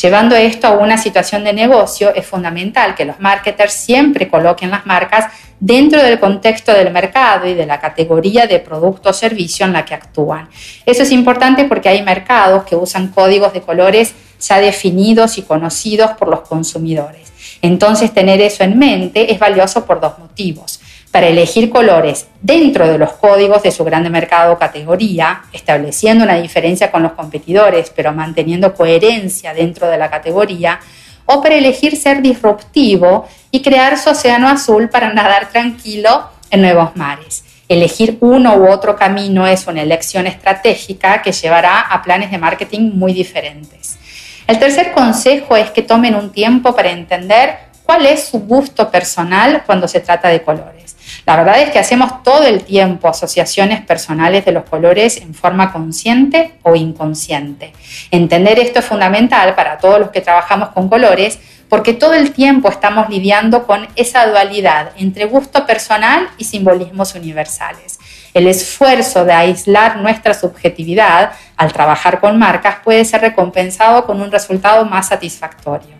Llevando esto a una situación de negocio, es fundamental que los marketers siempre coloquen las marcas dentro del contexto del mercado y de la categoría de producto o servicio en la que actúan. Eso es importante porque hay mercados que usan códigos de colores ya definidos y conocidos por los consumidores. Entonces, tener eso en mente es valioso por dos motivos. Para elegir colores dentro de los códigos de su grande mercado o categoría, estableciendo una diferencia con los competidores, pero manteniendo coherencia dentro de la categoría, o para elegir ser disruptivo y crear su océano azul para nadar tranquilo en nuevos mares. Elegir uno u otro camino es una elección estratégica que llevará a planes de marketing muy diferentes. El tercer consejo es que tomen un tiempo para entender cuál es su gusto personal cuando se trata de colores. La verdad es que hacemos todo el tiempo asociaciones personales de los colores en forma consciente o inconsciente. Entender esto es fundamental para todos los que trabajamos con colores porque todo el tiempo estamos lidiando con esa dualidad entre gusto personal y simbolismos universales. El esfuerzo de aislar nuestra subjetividad al trabajar con marcas puede ser recompensado con un resultado más satisfactorio.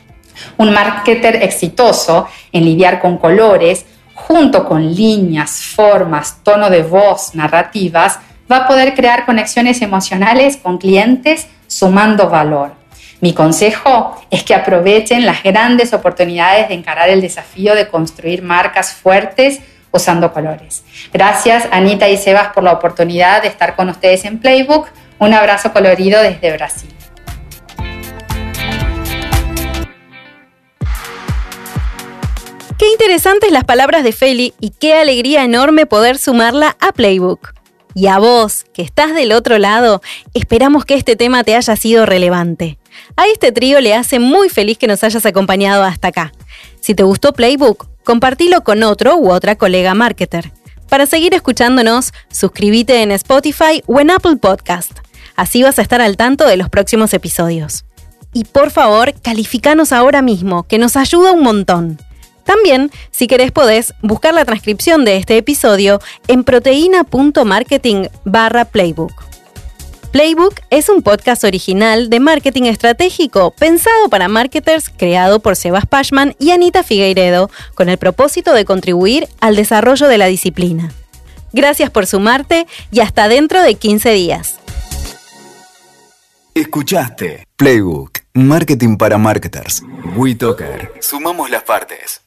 Un marketer exitoso en lidiar con colores, junto con líneas, formas, tono de voz, narrativas, va a poder crear conexiones emocionales con clientes sumando valor. Mi consejo es que aprovechen las grandes oportunidades de encarar el desafío de construir marcas fuertes usando colores. Gracias Anita y Sebas por la oportunidad de estar con ustedes en Playbook. Un abrazo colorido desde Brasil. Qué interesantes las palabras de Feli y qué alegría enorme poder sumarla a Playbook. Y a vos, que estás del otro lado, esperamos que este tema te haya sido relevante. A este trío le hace muy feliz que nos hayas acompañado hasta acá. Si te gustó Playbook, compartilo con otro u otra colega marketer. Para seguir escuchándonos, suscríbete en Spotify o en Apple Podcast. Así vas a estar al tanto de los próximos episodios. Y por favor, calificanos ahora mismo, que nos ayuda un montón. También, si querés, podés buscar la transcripción de este episodio en proteína.marketing barra playbook. Playbook es un podcast original de marketing estratégico pensado para marketers creado por Sebas Pashman y Anita Figueiredo con el propósito de contribuir al desarrollo de la disciplina. Gracias por sumarte y hasta dentro de 15 días. Escuchaste Playbook, Marketing para Marketers. WeToker. Sumamos las partes.